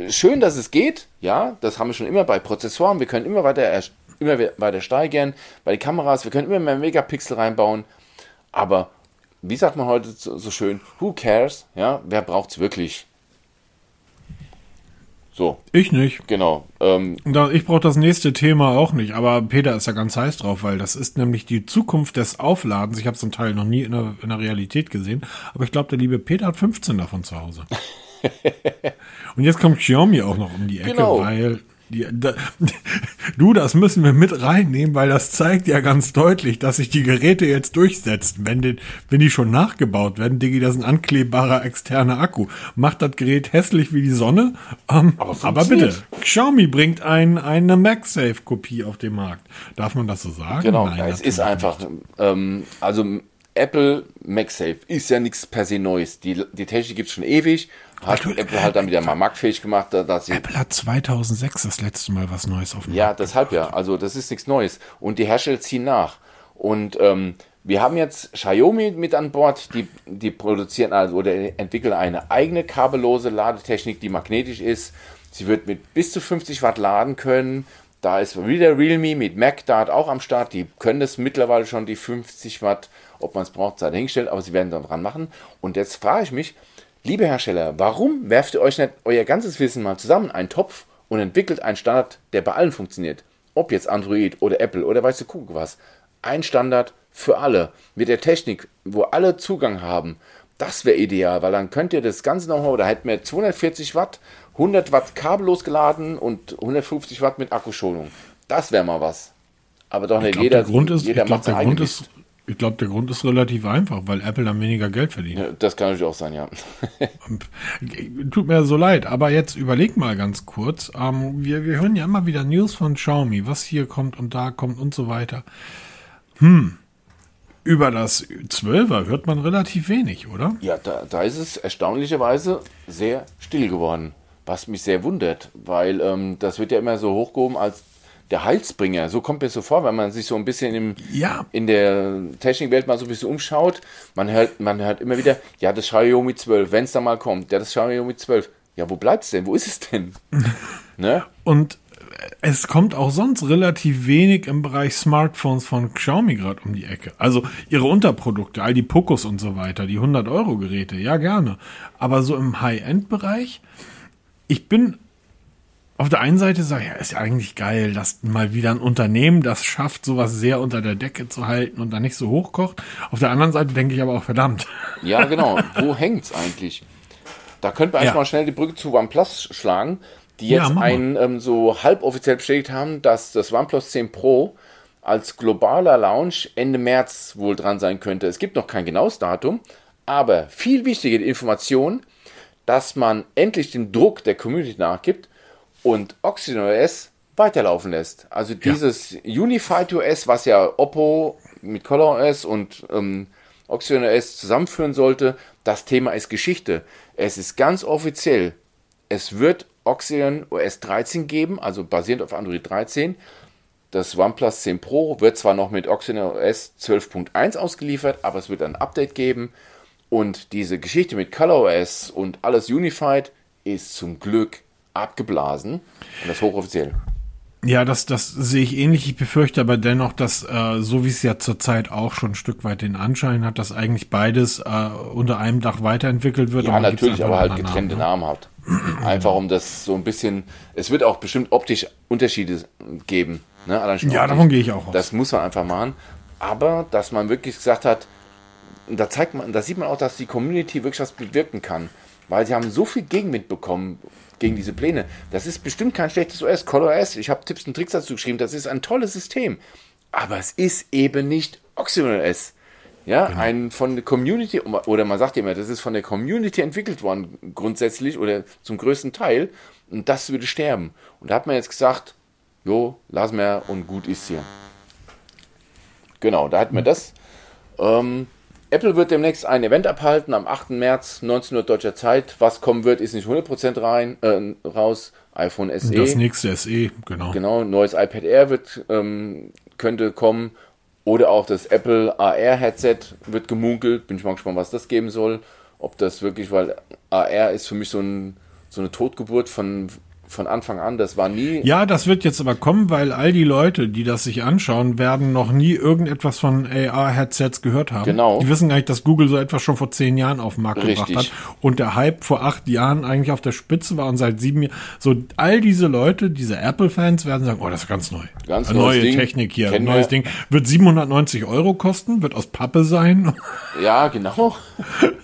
schön, dass es geht, ja, das haben wir schon immer bei Prozessoren, wir können immer weiter, immer we- weiter steigern, bei den Kameras, wir können immer mehr Megapixel reinbauen, aber wie sagt man heute so, schön, who cares, ja, wer braucht es wirklich? So, Ich nicht. genau, ähm, ich brauche das nächste Thema auch nicht, aber Peter ist ja ganz heiß drauf, weil das ist nämlich die Zukunft des Aufladens. Ich habe so einen Teil noch nie in der, in der Realität gesehen, aber ich glaube, der liebe Peter hat 15 davon zu Hause. Und jetzt kommt Xiaomi auch noch um die Ecke, Genau. weil die, da, (laughs) du, das müssen wir mit reinnehmen, weil das zeigt ja ganz deutlich, dass sich die Geräte jetzt durchsetzen. Wenn die, wenn die schon nachgebaut werden, Digi, das ist ein anklebbarer externer Akku. Macht das Gerät hässlich wie die Sonne, ähm, Aber aber bitte. Xiaomi bringt ein, eine MagSafe-Kopie auf den Markt. Darf man das so sagen? Genau, Nein, ja, es ist einfach, ähm, also Apple MagSafe ist ja nichts per se Neues. Die, die Technik gibt es schon ewig. Hat Natürlich. Apple halt dann wieder mal marktfähig gemacht, da- dass sie. Apple hat 2006 das letzte Mal was Neues auf dem ja, deshalb ja. Also das ist nichts Neues. Und die Hersteller ziehen nach. Und ähm, wir haben jetzt Xiaomi mit an Bord, die, die produzieren also oder entwickeln eine eigene kabellose Ladetechnik, die magnetisch ist. Sie wird mit bis zu 50 Watt laden können. Da ist wieder Realme mit MacDart auch am Start. Die können das mittlerweile schon, die 50 Watt. Ob man es braucht, sei dahingestellt, aber sie werden da dran machen. Und jetzt frage ich mich, liebe Hersteller, warum werft ihr euch nicht euer ganzes Wissen mal zusammen in einen Topf und entwickelt einen Standard, der bei allen funktioniert? Ob jetzt Android oder Apple oder weißt du, guck was. Ein Standard für alle. Mit der Technik, wo alle Zugang haben. Das wäre ideal, weil dann könnt ihr das Ganze nochmal, da hätten wir 240 Watt, 100 Watt kabellos geladen und 150 Watt mit Akkuschonung. Das wäre mal was. Aber doch Ich nicht jeder, der Grund ist, ich jeder glaube, macht der Grund ist, ich glaube, der Grund ist relativ einfach, weil Apple dann weniger Geld verdient. Ja, Das kann natürlich auch sein, ja. (laughs) Tut mir so leid, aber jetzt überleg mal ganz kurz. Ähm, wir, wir hören ja immer wieder News von Xiaomi, was hier kommt und da kommt und so weiter. Hm. Über das 12er hört man relativ wenig, oder? Ja, da, da ist es erstaunlicherweise sehr still geworden, was mich sehr wundert, weil ähm, das wird ja immer so hochgehoben als der Heilsbringer. So kommt mir so vor, wenn man sich so ein bisschen im, Ja. in der Technikwelt mal so ein bisschen umschaut. Man hört, man hört immer wieder, ja, das Xiaomi 12, wenn es da mal kommt, ja, das Xiaomi 12. Ja, wo bleibt's denn? Wo ist es denn? (laughs) ne? Und es kommt auch sonst relativ wenig im Bereich Smartphones von Xiaomi gerade um die Ecke. Also ihre Unterprodukte, all die Pocos und so weiter, die 100-Euro-Geräte, ja gerne. Aber so im High-End-Bereich, ich bin auf der einen Seite sage ich, ja, ist ja eigentlich geil, dass mal wieder ein Unternehmen das schafft, sowas sehr unter der Decke zu halten und dann nicht so hochkocht. Auf der anderen Seite denke ich aber auch, verdammt. (laughs) Ja, genau. Wo hängt's eigentlich? Da könnten wir Ja. mal schnell die Brücke zu OnePlus schlagen, die Ja, jetzt mal. einen ähm, so halboffiziell bestätigt haben, dass das OnePlus 10 Pro als globaler Launch Ende März wohl dran sein könnte. Es gibt noch kein genaues Datum, aber viel wichtige Information, dass man endlich dem Druck der Community nachgibt und OxygenOS weiterlaufen lässt. Also dieses Unified OS, was ja Oppo mit ColorOS und ähm, OxygenOS zusammenführen sollte, das Thema ist Geschichte. Es ist ganz offiziell. Es wird Oxygen OS 13 geben, also basierend auf Android 13. Das OnePlus 10 Pro wird zwar noch mit OS 12.1 ausgeliefert, aber es wird ein Update geben. Und diese Geschichte mit ColorOS und alles Unified ist zum Glück abgeblasen. Und das hochoffiziell. Ja, das, das sehe ich ähnlich. Ich befürchte aber dennoch, dass, äh, so wie es ja zurzeit auch schon ein Stück weit den Anschein hat, dass eigentlich beides äh, unter einem Dach weiterentwickelt wird. Ja, natürlich, aber halt getrennte Namen? Namen hat. Einfach um das so ein bisschen. Es wird auch bestimmt optisch Unterschiede geben. Ne? ja, davon gehe ich auch aus. Das muss man einfach machen. Aber dass man wirklich gesagt hat, da zeigt man, da sieht man auch, dass die Community wirklich was bewirken kann. Weil sie haben so viel Gegenwind bekommen gegen diese Pläne. Das ist bestimmt kein schlechtes OS. ColorOS, ich habe Tipps und Tricks dazu geschrieben, das ist ein tolles System. Aber es ist eben nicht OxygenOS. Ja, genau. ein von der Community, oder man sagt immer, das ist von der Community entwickelt worden, grundsätzlich oder zum größten Teil. Und das würde sterben. Und da hat man jetzt gesagt, jo, lass mir und gut ist hier. Genau, da hat man das. Ähm, Apple wird demnächst ein Event abhalten am 8. März, 19 Uhr deutscher Zeit. Was kommen wird, ist nicht 100% rein, äh, raus. iPhone SE. Das nächste SE, genau. Genau, neues iPad Air wird, ähm, könnte kommen. Oder auch das Apple AR Headset wird gemunkelt. Bin ich mal gespannt, was das geben soll. Ob das wirklich, weil AR ist für mich so, ein, so eine Totgeburt von, von Anfang an. Das war nie. Ja, das wird jetzt aber kommen, weil all die Leute, die das sich anschauen, werden noch nie irgendetwas von AR-Headsets gehört haben. Genau. Die wissen gar nicht, dass Google so etwas schon vor zehn Jahren auf den Markt Richtig. gebracht hat und der Hype vor acht Jahren eigentlich auf der Spitze war und seit sieben Jahren. So all diese Leute, diese Apple-Fans werden sagen, oh, das ist ganz neu. Ganz Eine neue Ding. Technik hier, ein neues Ding. Wird 790 Euro kosten, wird aus Pappe sein. Ja, genau. (laughs)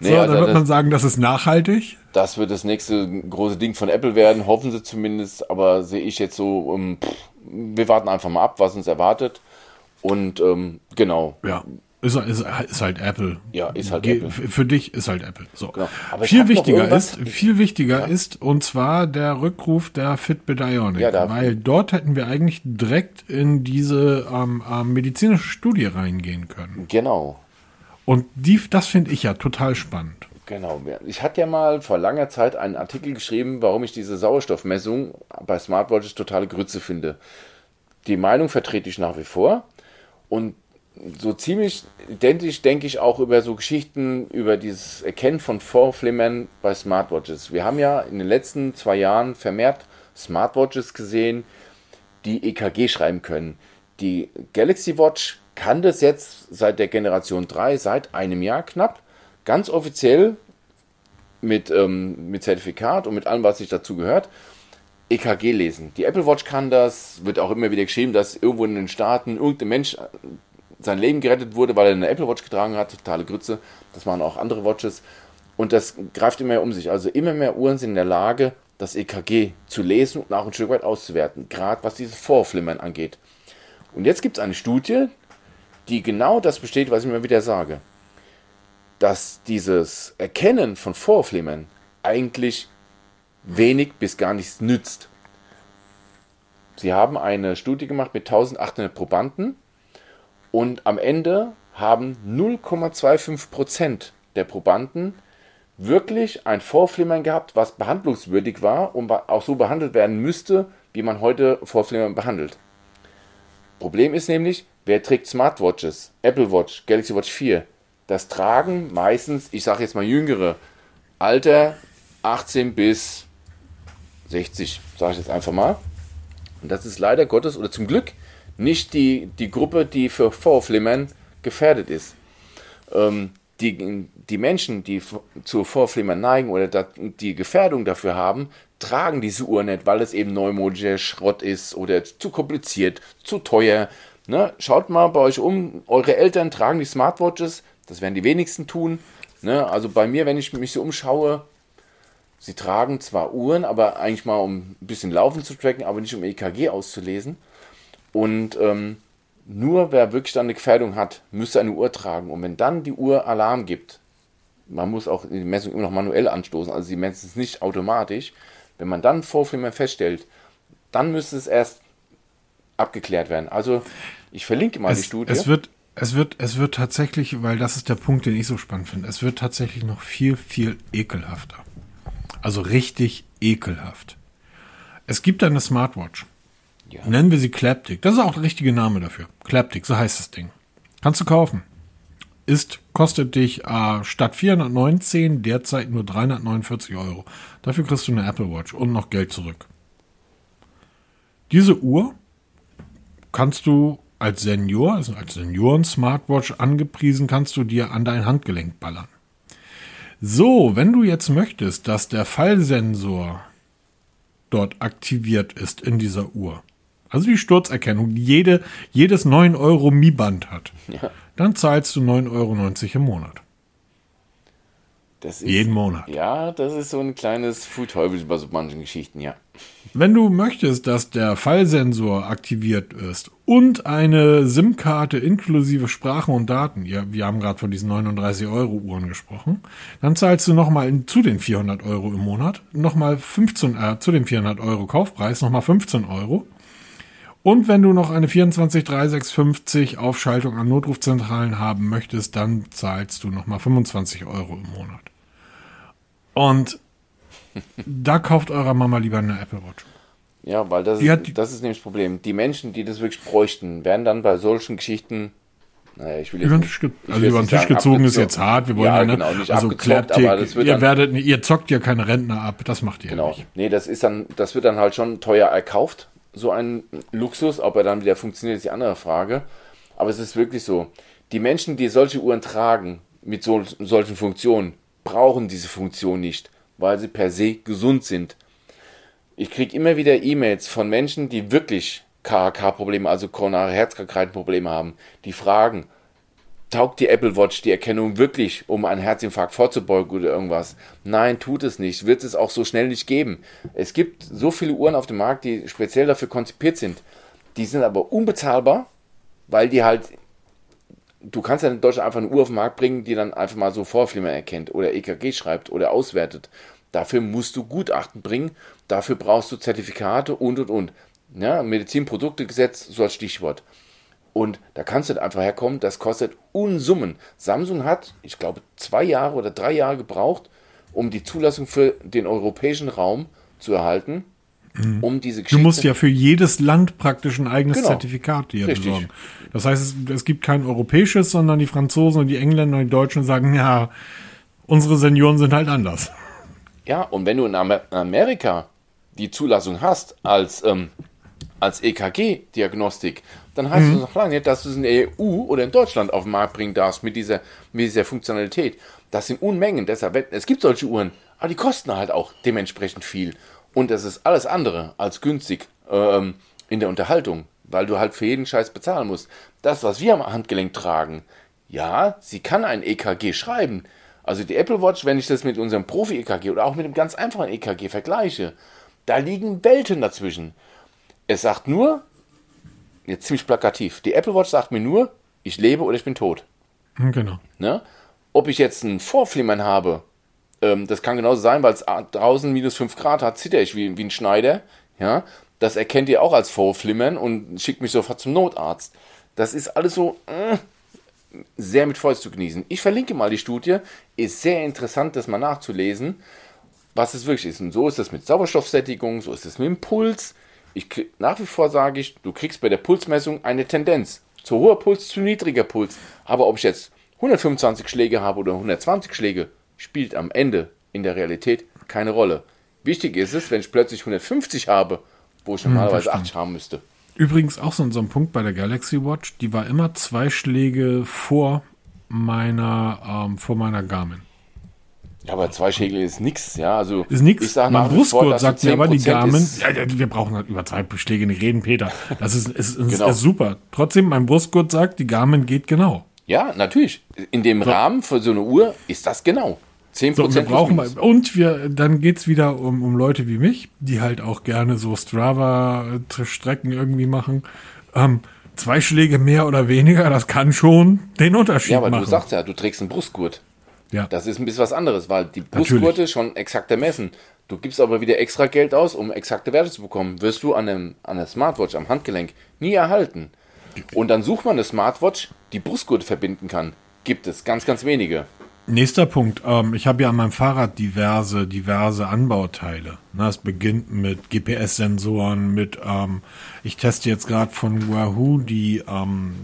Nee, so, also dann wird man sagen, das ist nachhaltig. Das wird das nächste große Ding von Apple werden, hoffen sie zumindest, aber sehe ich jetzt so, ähm, pff, wir warten einfach mal ab, was uns erwartet. Und ähm, genau. Ja. Ist, ist, ist, halt Apple. Ja, ist halt Ge Apple. Für dich ist halt Apple. So. Genau. viel wichtiger ist, viel wichtiger ja. ist, und zwar der Rückruf der Fitbit Ionic. Ja, weil dort hätten wir eigentlich direkt in diese ähm, ähm, medizinische Studie reingehen können. Genau. Und die, das finde ich ja total spannend. Genau. Ich hatte ja mal vor langer Zeit einen Artikel geschrieben, warum ich diese Sauerstoffmessung bei Smartwatches totale Grütze finde. Die Meinung vertrete ich nach wie vor. Und so ziemlich identisch denke ich auch über so Geschichten, über dieses Erkennen von Vorflimmern bei Smartwatches. Wir haben ja in den letzten zwei Jahren vermehrt Smartwatches gesehen, die EKG schreiben können. Die Galaxy Watch kann das jetzt seit der Generation 3, seit einem Jahr knapp, ganz offiziell mit, ähm, mit Zertifikat und mit allem, was sich dazu gehört, EKG lesen. Die Apple Watch kann das, wird auch immer wieder geschrieben, dass irgendwo in den Staaten irgendein Mensch sein Leben gerettet wurde, weil er eine Apple Watch getragen hat. Totale Grütze. Das machen auch andere Watches. Und das greift immer mehr um sich. Also immer mehr Uhren sind in der Lage, das EKG zu lesen und auch ein Stück weit auszuwerten. Gerade was dieses Vorflimmern angeht. Und jetzt gibt es eine Studie, die genau das besteht, was ich immer wieder sage. Dass dieses Erkennen von Vorflimmern eigentlich wenig bis gar nichts nützt. Sie haben eine Studie gemacht mit 1800 Probanden und am Ende haben 0,25% der Probanden wirklich ein Vorflimmern gehabt, was behandlungswürdig war und auch so behandelt werden müsste, wie man heute Vorflimmern behandelt. Problem ist nämlich, Wer trägt Smartwatches? Apple Watch, Galaxy Watch 4. Das tragen meistens, ich sage jetzt mal jüngere, Alter 18 bis 60, sage ich jetzt einfach mal. Und das ist leider Gottes oder zum Glück nicht die, die Gruppe, die für Vorflimmern gefährdet ist. Ähm, die, die Menschen, die zu Vorflimmern neigen oder die Gefährdung dafür haben, tragen diese Uhr nicht, weil es eben neumodischer Schrott ist oder zu kompliziert, zu teuer, Ne? Schaut mal bei euch um, eure Eltern tragen die Smartwatches, das werden die wenigsten tun. Ne? Also bei mir, wenn ich mich so umschaue, sie tragen zwar Uhren, aber eigentlich mal um ein bisschen Laufen zu tracken, aber nicht um EKG auszulesen. Und ähm, nur wer wirklich dann eine Gefährdung hat, müsste eine Uhr tragen. Und wenn dann die Uhr Alarm gibt, man muss auch die Messung immer noch manuell anstoßen, also sie messen es nicht automatisch. Wenn man dann Vorflimmer feststellt, dann müsste es erst abgeklärt werden. Also ich verlinke mal es, die Studie. Es wird, es wird, es wird tatsächlich, weil das ist der Punkt, den ich so spannend finde, es wird tatsächlich noch viel, viel ekelhafter. Also richtig ekelhaft. Es gibt eine Smartwatch. Ja. Nennen wir sie Claptic. Das ist auch der richtige Name dafür. Claptic, so heißt das Ding. Kannst du kaufen. Ist, kostet dich äh, statt 419 derzeit nur 349 Euro. Dafür kriegst du eine Apple Watch und noch Geld zurück. Diese Uhr kannst du als Senior, also als Senioren-Smartwatch angepriesen, kannst du dir an dein Handgelenk ballern. So, wenn du jetzt möchtest, dass der Fallsensor dort aktiviert ist in dieser Uhr, also die Sturzerkennung, die jede, jedes 9 Euro Mi-Band hat, ja. Dann zahlst du 9,90 Euro im Monat. Ist, Jeden Monat. Ja, das ist so ein kleines Fullteufel bei so manchen Geschichten, ja. Wenn du möchtest, dass der Fallsensor aktiviert ist und eine SIM-Karte inklusive Sprachen und Daten, ja, wir haben gerade von diesen 39 Euro Uhren gesprochen, dann zahlst du nochmal zu den 400 Euro im Monat nochmal 15, äh, zu dem 400 Euro Kaufpreis nochmal 15 Euro. Und wenn du noch eine 243650 Aufschaltung an Notrufzentralen haben möchtest, dann zahlst du nochmal 25 Euro im Monat. Und (laughs) da kauft eurer Mama lieber eine Apple Watch. Ja, weil das, ist, das ist nämlich das Problem. Die Menschen, die das wirklich bräuchten, werden dann bei solchen Geschichten naja, ich will über den Tisch, ge also über den Tisch gezogen ist jetzt hart. Wir wollen ja, ja ne? genau, nicht also klärt ihr werdet, ihr zockt ja keine Rentner ab. Das macht ihr genau. nicht. Nee, das ist dann, das wird dann halt schon teuer erkauft. So ein Luxus. Ob er dann wieder funktioniert, ist die andere Frage. Aber es ist wirklich so. Die Menschen, die solche Uhren tragen, mit so, solchen Funktionen, brauchen diese Funktion nicht weil sie per se gesund sind. Ich kriege immer wieder E-Mails von Menschen, die wirklich KHK-Probleme, also koronare Herzkrankheiten-Probleme haben, die fragen, taugt die Apple Watch die Erkennung wirklich, um einen Herzinfarkt vorzubeugen oder irgendwas? Nein, tut es nicht. Wird es auch so schnell nicht geben. Es gibt so viele Uhren auf dem Markt, die speziell dafür konzipiert sind. Die sind aber unbezahlbar, weil die halt. Du kannst ja in Deutschland einfach eine Uhr auf den Markt bringen, die dann einfach mal so Vorflimmer erkennt oder EKG schreibt oder auswertet. Dafür musst du Gutachten bringen, dafür brauchst du Zertifikate und und und. Ja, Medizinproduktegesetz so als Stichwort. Und da kannst du einfach herkommen, das kostet Unsummen. Samsung hat, ich glaube, zwei Jahre oder drei Jahre gebraucht, um die Zulassung für den europäischen Raum zu erhalten. Mhm. Um diese Geschichte. Du musst ja für jedes Land praktisch ein eigenes genau. Zertifikat dir Richtig. besorgen. Das heißt, es, es gibt kein europäisches, sondern die Franzosen und die Engländer und die Deutschen sagen, ja, unsere Senioren sind halt anders. Ja, und wenn du in Amerika die Zulassung hast als, ähm, als EKG-Diagnostik, dann heißt mhm. das noch lange nicht, dass du es in der EU oder in Deutschland auf den Markt bringen darfst mit dieser, mit dieser Funktionalität. Das sind Unmengen. Deshalb, es gibt solche Uhren, aber die kosten halt auch dementsprechend viel. Und es ist alles andere als günstig ähm, in der Unterhaltung, weil du halt für jeden Scheiß bezahlen musst. Das, was wir am Handgelenk tragen, ja, sie kann ein EKG schreiben, also die Apple Watch, wenn ich das mit unserem Profi-EKG oder auch mit einem ganz einfachen EKG vergleiche, da liegen Welten dazwischen. Es sagt nur, jetzt ziemlich plakativ, die Apple Watch sagt mir nur, ich lebe oder ich bin tot. Hm, genau. Ne? Ob ich jetzt ein Vorflimmern habe, ähm, das kann genauso sein, weil es draußen minus 5 Grad hat, zitter ich wie, wie ein Schneider. Ja? Das erkennt ihr auch als Vorflimmern und schickt mich sofort zum Notarzt. Das ist alles so, äh, sehr mit Fäust zu genießen. Ich verlinke mal die Studie, ist sehr interessant, das mal nachzulesen, was es wirklich ist. Und so ist es mit Sauerstoffsättigung, so ist es mit dem Puls. Ich, nach wie vor sage ich, du kriegst bei der Pulsmessung eine Tendenz. Zu hoher Puls, zu niedriger Puls. Aber ob ich jetzt 125 Schläge habe oder 120 Schläge, spielt am Ende in der Realität keine Rolle. Wichtig ist es, wenn ich plötzlich 150 habe, wo ich hm, normalerweise hm, 80 haben müsste. Übrigens auch so, so ein Punkt bei der Galaxy Watch, die war immer zwei Schläge vor meiner, ähm, vor meiner Garmin. Ja, aber zwei Schläge ist nix, ja. Also ist nix. Ich sag mein Brustgurt sagt mir aber die Garmin. Ja, wir brauchen halt über zwei Schläge nicht reden, Peter. Das ist, ist, ist, genau. ist super. Trotzdem, mein Brustgurt sagt, die Garmin geht genau. Ja, natürlich. In dem so. Rahmen für so eine Uhr ist das genau. 10% so, wir brauchen mal, und wir, dann geht es wieder um, um Leute wie mich, die halt auch gerne so Strava-Strecken irgendwie machen. Ähm, zwei Schläge mehr oder weniger, das kann schon den Unterschied machen. Ja, aber machen. du sagst ja, du trägst einen Brustgurt. Ja. Das ist ein bisschen was anderes, weil die Brustgurte schon exakter messen. Du gibst aber wieder extra Geld aus, um exakte Werte zu bekommen. Wirst du an, einem, an einer Smartwatch am Handgelenk nie erhalten. Und dann sucht man eine Smartwatch, die Brustgurte verbinden kann. Gibt es ganz, ganz wenige. Nächster Punkt. Ähm, ich habe ja an meinem Fahrrad diverse, diverse Anbauteile. Na, es beginnt mit GPS-Sensoren, mit, ähm, ich teste jetzt gerade von Wahoo die ähm,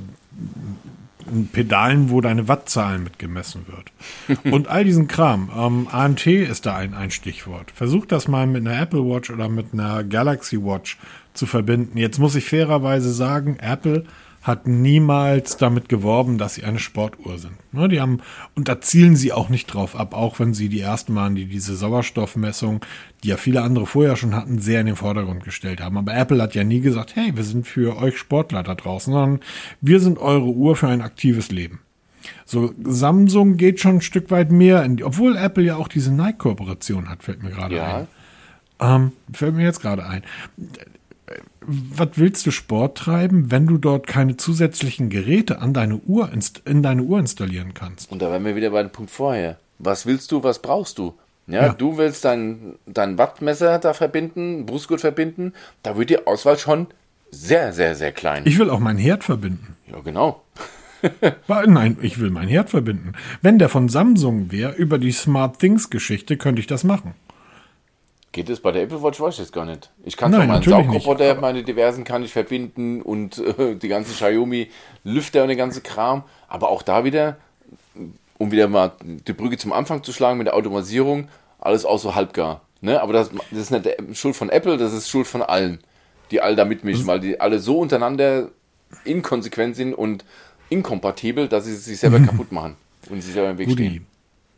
Pedalen, wo deine Wattzahlen mitgemessen wird. (laughs) Und all diesen Kram. Ähm, ANT ist da ein, ein Stichwort. Versuch das mal mit einer Apple Watch oder mit einer Galaxy Watch zu verbinden. Jetzt muss ich fairerweise sagen, Apple hat niemals damit geworben, dass sie eine Sportuhr sind. Ne, die haben, und da zielen sie auch nicht drauf ab, auch wenn sie die ersten waren, die diese Sauerstoffmessung, die ja viele andere vorher schon hatten, sehr in den Vordergrund gestellt haben. Aber Apple hat ja nie gesagt, hey, wir sind für euch Sportler da draußen, sondern wir sind eure Uhr für ein aktives Leben. So, Samsung geht schon ein Stück weit mehr in die, obwohl Apple ja auch diese Nike-Kooperation hat, fällt mir gerade ja. ein. Ähm, fällt mir jetzt gerade ein was willst du Sport treiben, wenn du dort keine zusätzlichen Geräte an deine Uhr in deine Uhr installieren kannst? Und da wären wir wieder bei dem Punkt vorher. Was willst du, was brauchst du? Ja, ja. du willst dein, dein Wattmesser da verbinden, Brustgurt verbinden, da wird die Auswahl schon sehr, sehr, sehr klein. Ich will auch meinen Herd verbinden. Ja, genau. (laughs) Nein, ich will meinen Herd verbinden. Wenn der von Samsung wäre, über die Smart Things Geschichte, könnte ich das machen. Geht es bei der Apple Watch? Weiß ich jetzt gar nicht. Ich kann zwar meinen Saugroboter, meine diversen kann ich verbinden und äh, die ganzen Xiaomi Lüfter und den ganzen Kram. Aber auch da wieder, um wieder mal die Brücke zum Anfang zu schlagen mit der Automatisierung, alles auch so halbgar. Ne? Aber das, das ist nicht Schuld von Apple, das ist Schuld von allen, die alle da mitmischen, weil die alle so untereinander inkonsequent sind und inkompatibel, dass sie sich selber (laughs) kaputt machen und sich selber im Weg Gudi. stehen.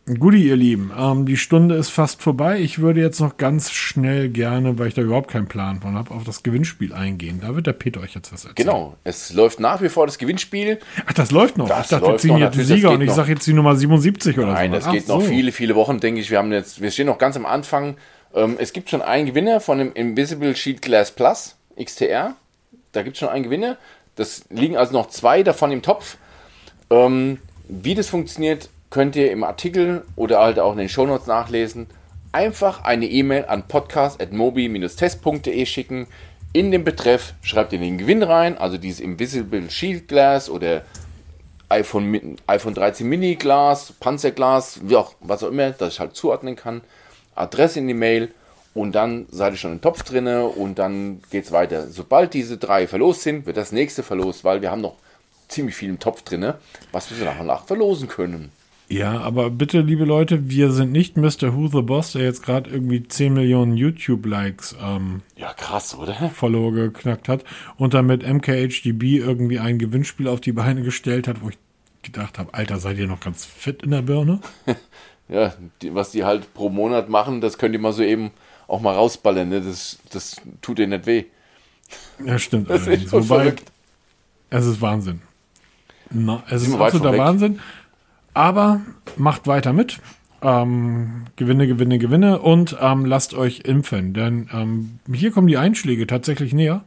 Guti, ihr Lieben, ähm, die Stunde ist fast vorbei. Ich würde jetzt noch ganz schnell gerne, weil ich da überhaupt keinen Plan von habe, auf das Gewinnspiel eingehen. Da wird der Peter euch jetzt was erzählen. Genau, es läuft nach wie vor das Gewinnspiel. Ach, das läuft noch. Das ich dachte, wir ziehen jetzt die Sieger und ich sage jetzt die Nummer 77 oder Nein, so. Nein, das geht Ach, noch so. viele, viele Wochen, denke ich. Wir haben jetzt, wir stehen noch ganz am Anfang. Ähm, es gibt schon einen Gewinner von dem Invisible Sheet Glass Plus XTR. Da gibt es schon einen Gewinner. Das liegen also noch zwei davon im Topf. Ähm, wie das funktioniert, könnt ihr im Artikel oder halt auch in den Shownotes nachlesen. Einfach eine E-Mail an podcast.mobi-test.de schicken. In den Betreff schreibt ihr den Gewinn rein, also dieses Invisible Shield Glass oder iPhone, iPhone 13 Mini Glas, Panzerglas, wie auch, was auch immer, das ich halt zuordnen kann. Adresse in die Mail und dann seid ihr schon im Topf drinne und dann geht es weiter. Sobald diese drei verlost sind, wird das nächste verlost, weil wir haben noch ziemlich viel im Topf drinne, was wir so nach und nach verlosen können. Ja, aber bitte, liebe Leute, wir sind nicht Mr. Who the Boss, der jetzt gerade irgendwie 10 Millionen YouTube-Likes ähm, ja, krass, oder? Follower geknackt hat und dann mit MKHDB irgendwie ein Gewinnspiel auf die Beine gestellt hat, wo ich gedacht habe, Alter, seid ihr noch ganz fit in der Birne? (laughs) ja, die, was die halt pro Monat machen, das könnt ihr mal so eben auch mal rausballern, ne? das, das tut dir nicht weh. Ja, stimmt. (laughs) Das ist Wobei, verrückt. es ist Wahnsinn. Na, es ist absoluter Wahnsinn. Aber macht weiter mit. Ähm, gewinne, gewinne, gewinne und ähm, lasst euch impfen, denn ähm, hier kommen die Einschläge tatsächlich näher.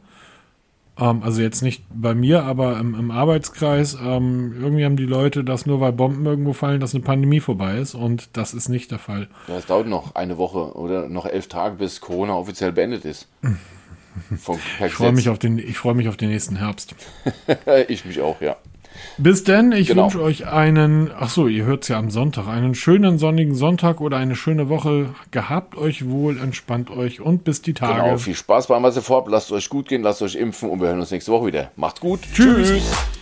Ähm, also jetzt nicht bei mir, aber im, im Arbeitskreis. Ähm, irgendwie haben die Leute das nur, weil Bomben irgendwo fallen, dass eine Pandemie vorbei ist und das ist nicht der Fall. Ja, es dauert noch eine Woche oder noch elf Tage, bis Corona offiziell beendet ist. (laughs) ich freue mich, auf den, freu mich auf den nächsten Herbst. (laughs) ich mich auch, ja. Bis denn, ich genau. wünsche euch einen, ach so, ihr hört es ja am Sonntag, einen schönen sonnigen Sonntag oder eine schöne Woche. Gehabt euch wohl, entspannt euch und bis die Tage. Genau, viel Spaß beim was ihr vorhabt. Lasst euch gut gehen, lasst euch impfen und wir hören uns nächste Woche wieder. Macht's gut. Tschüss. Tschüss.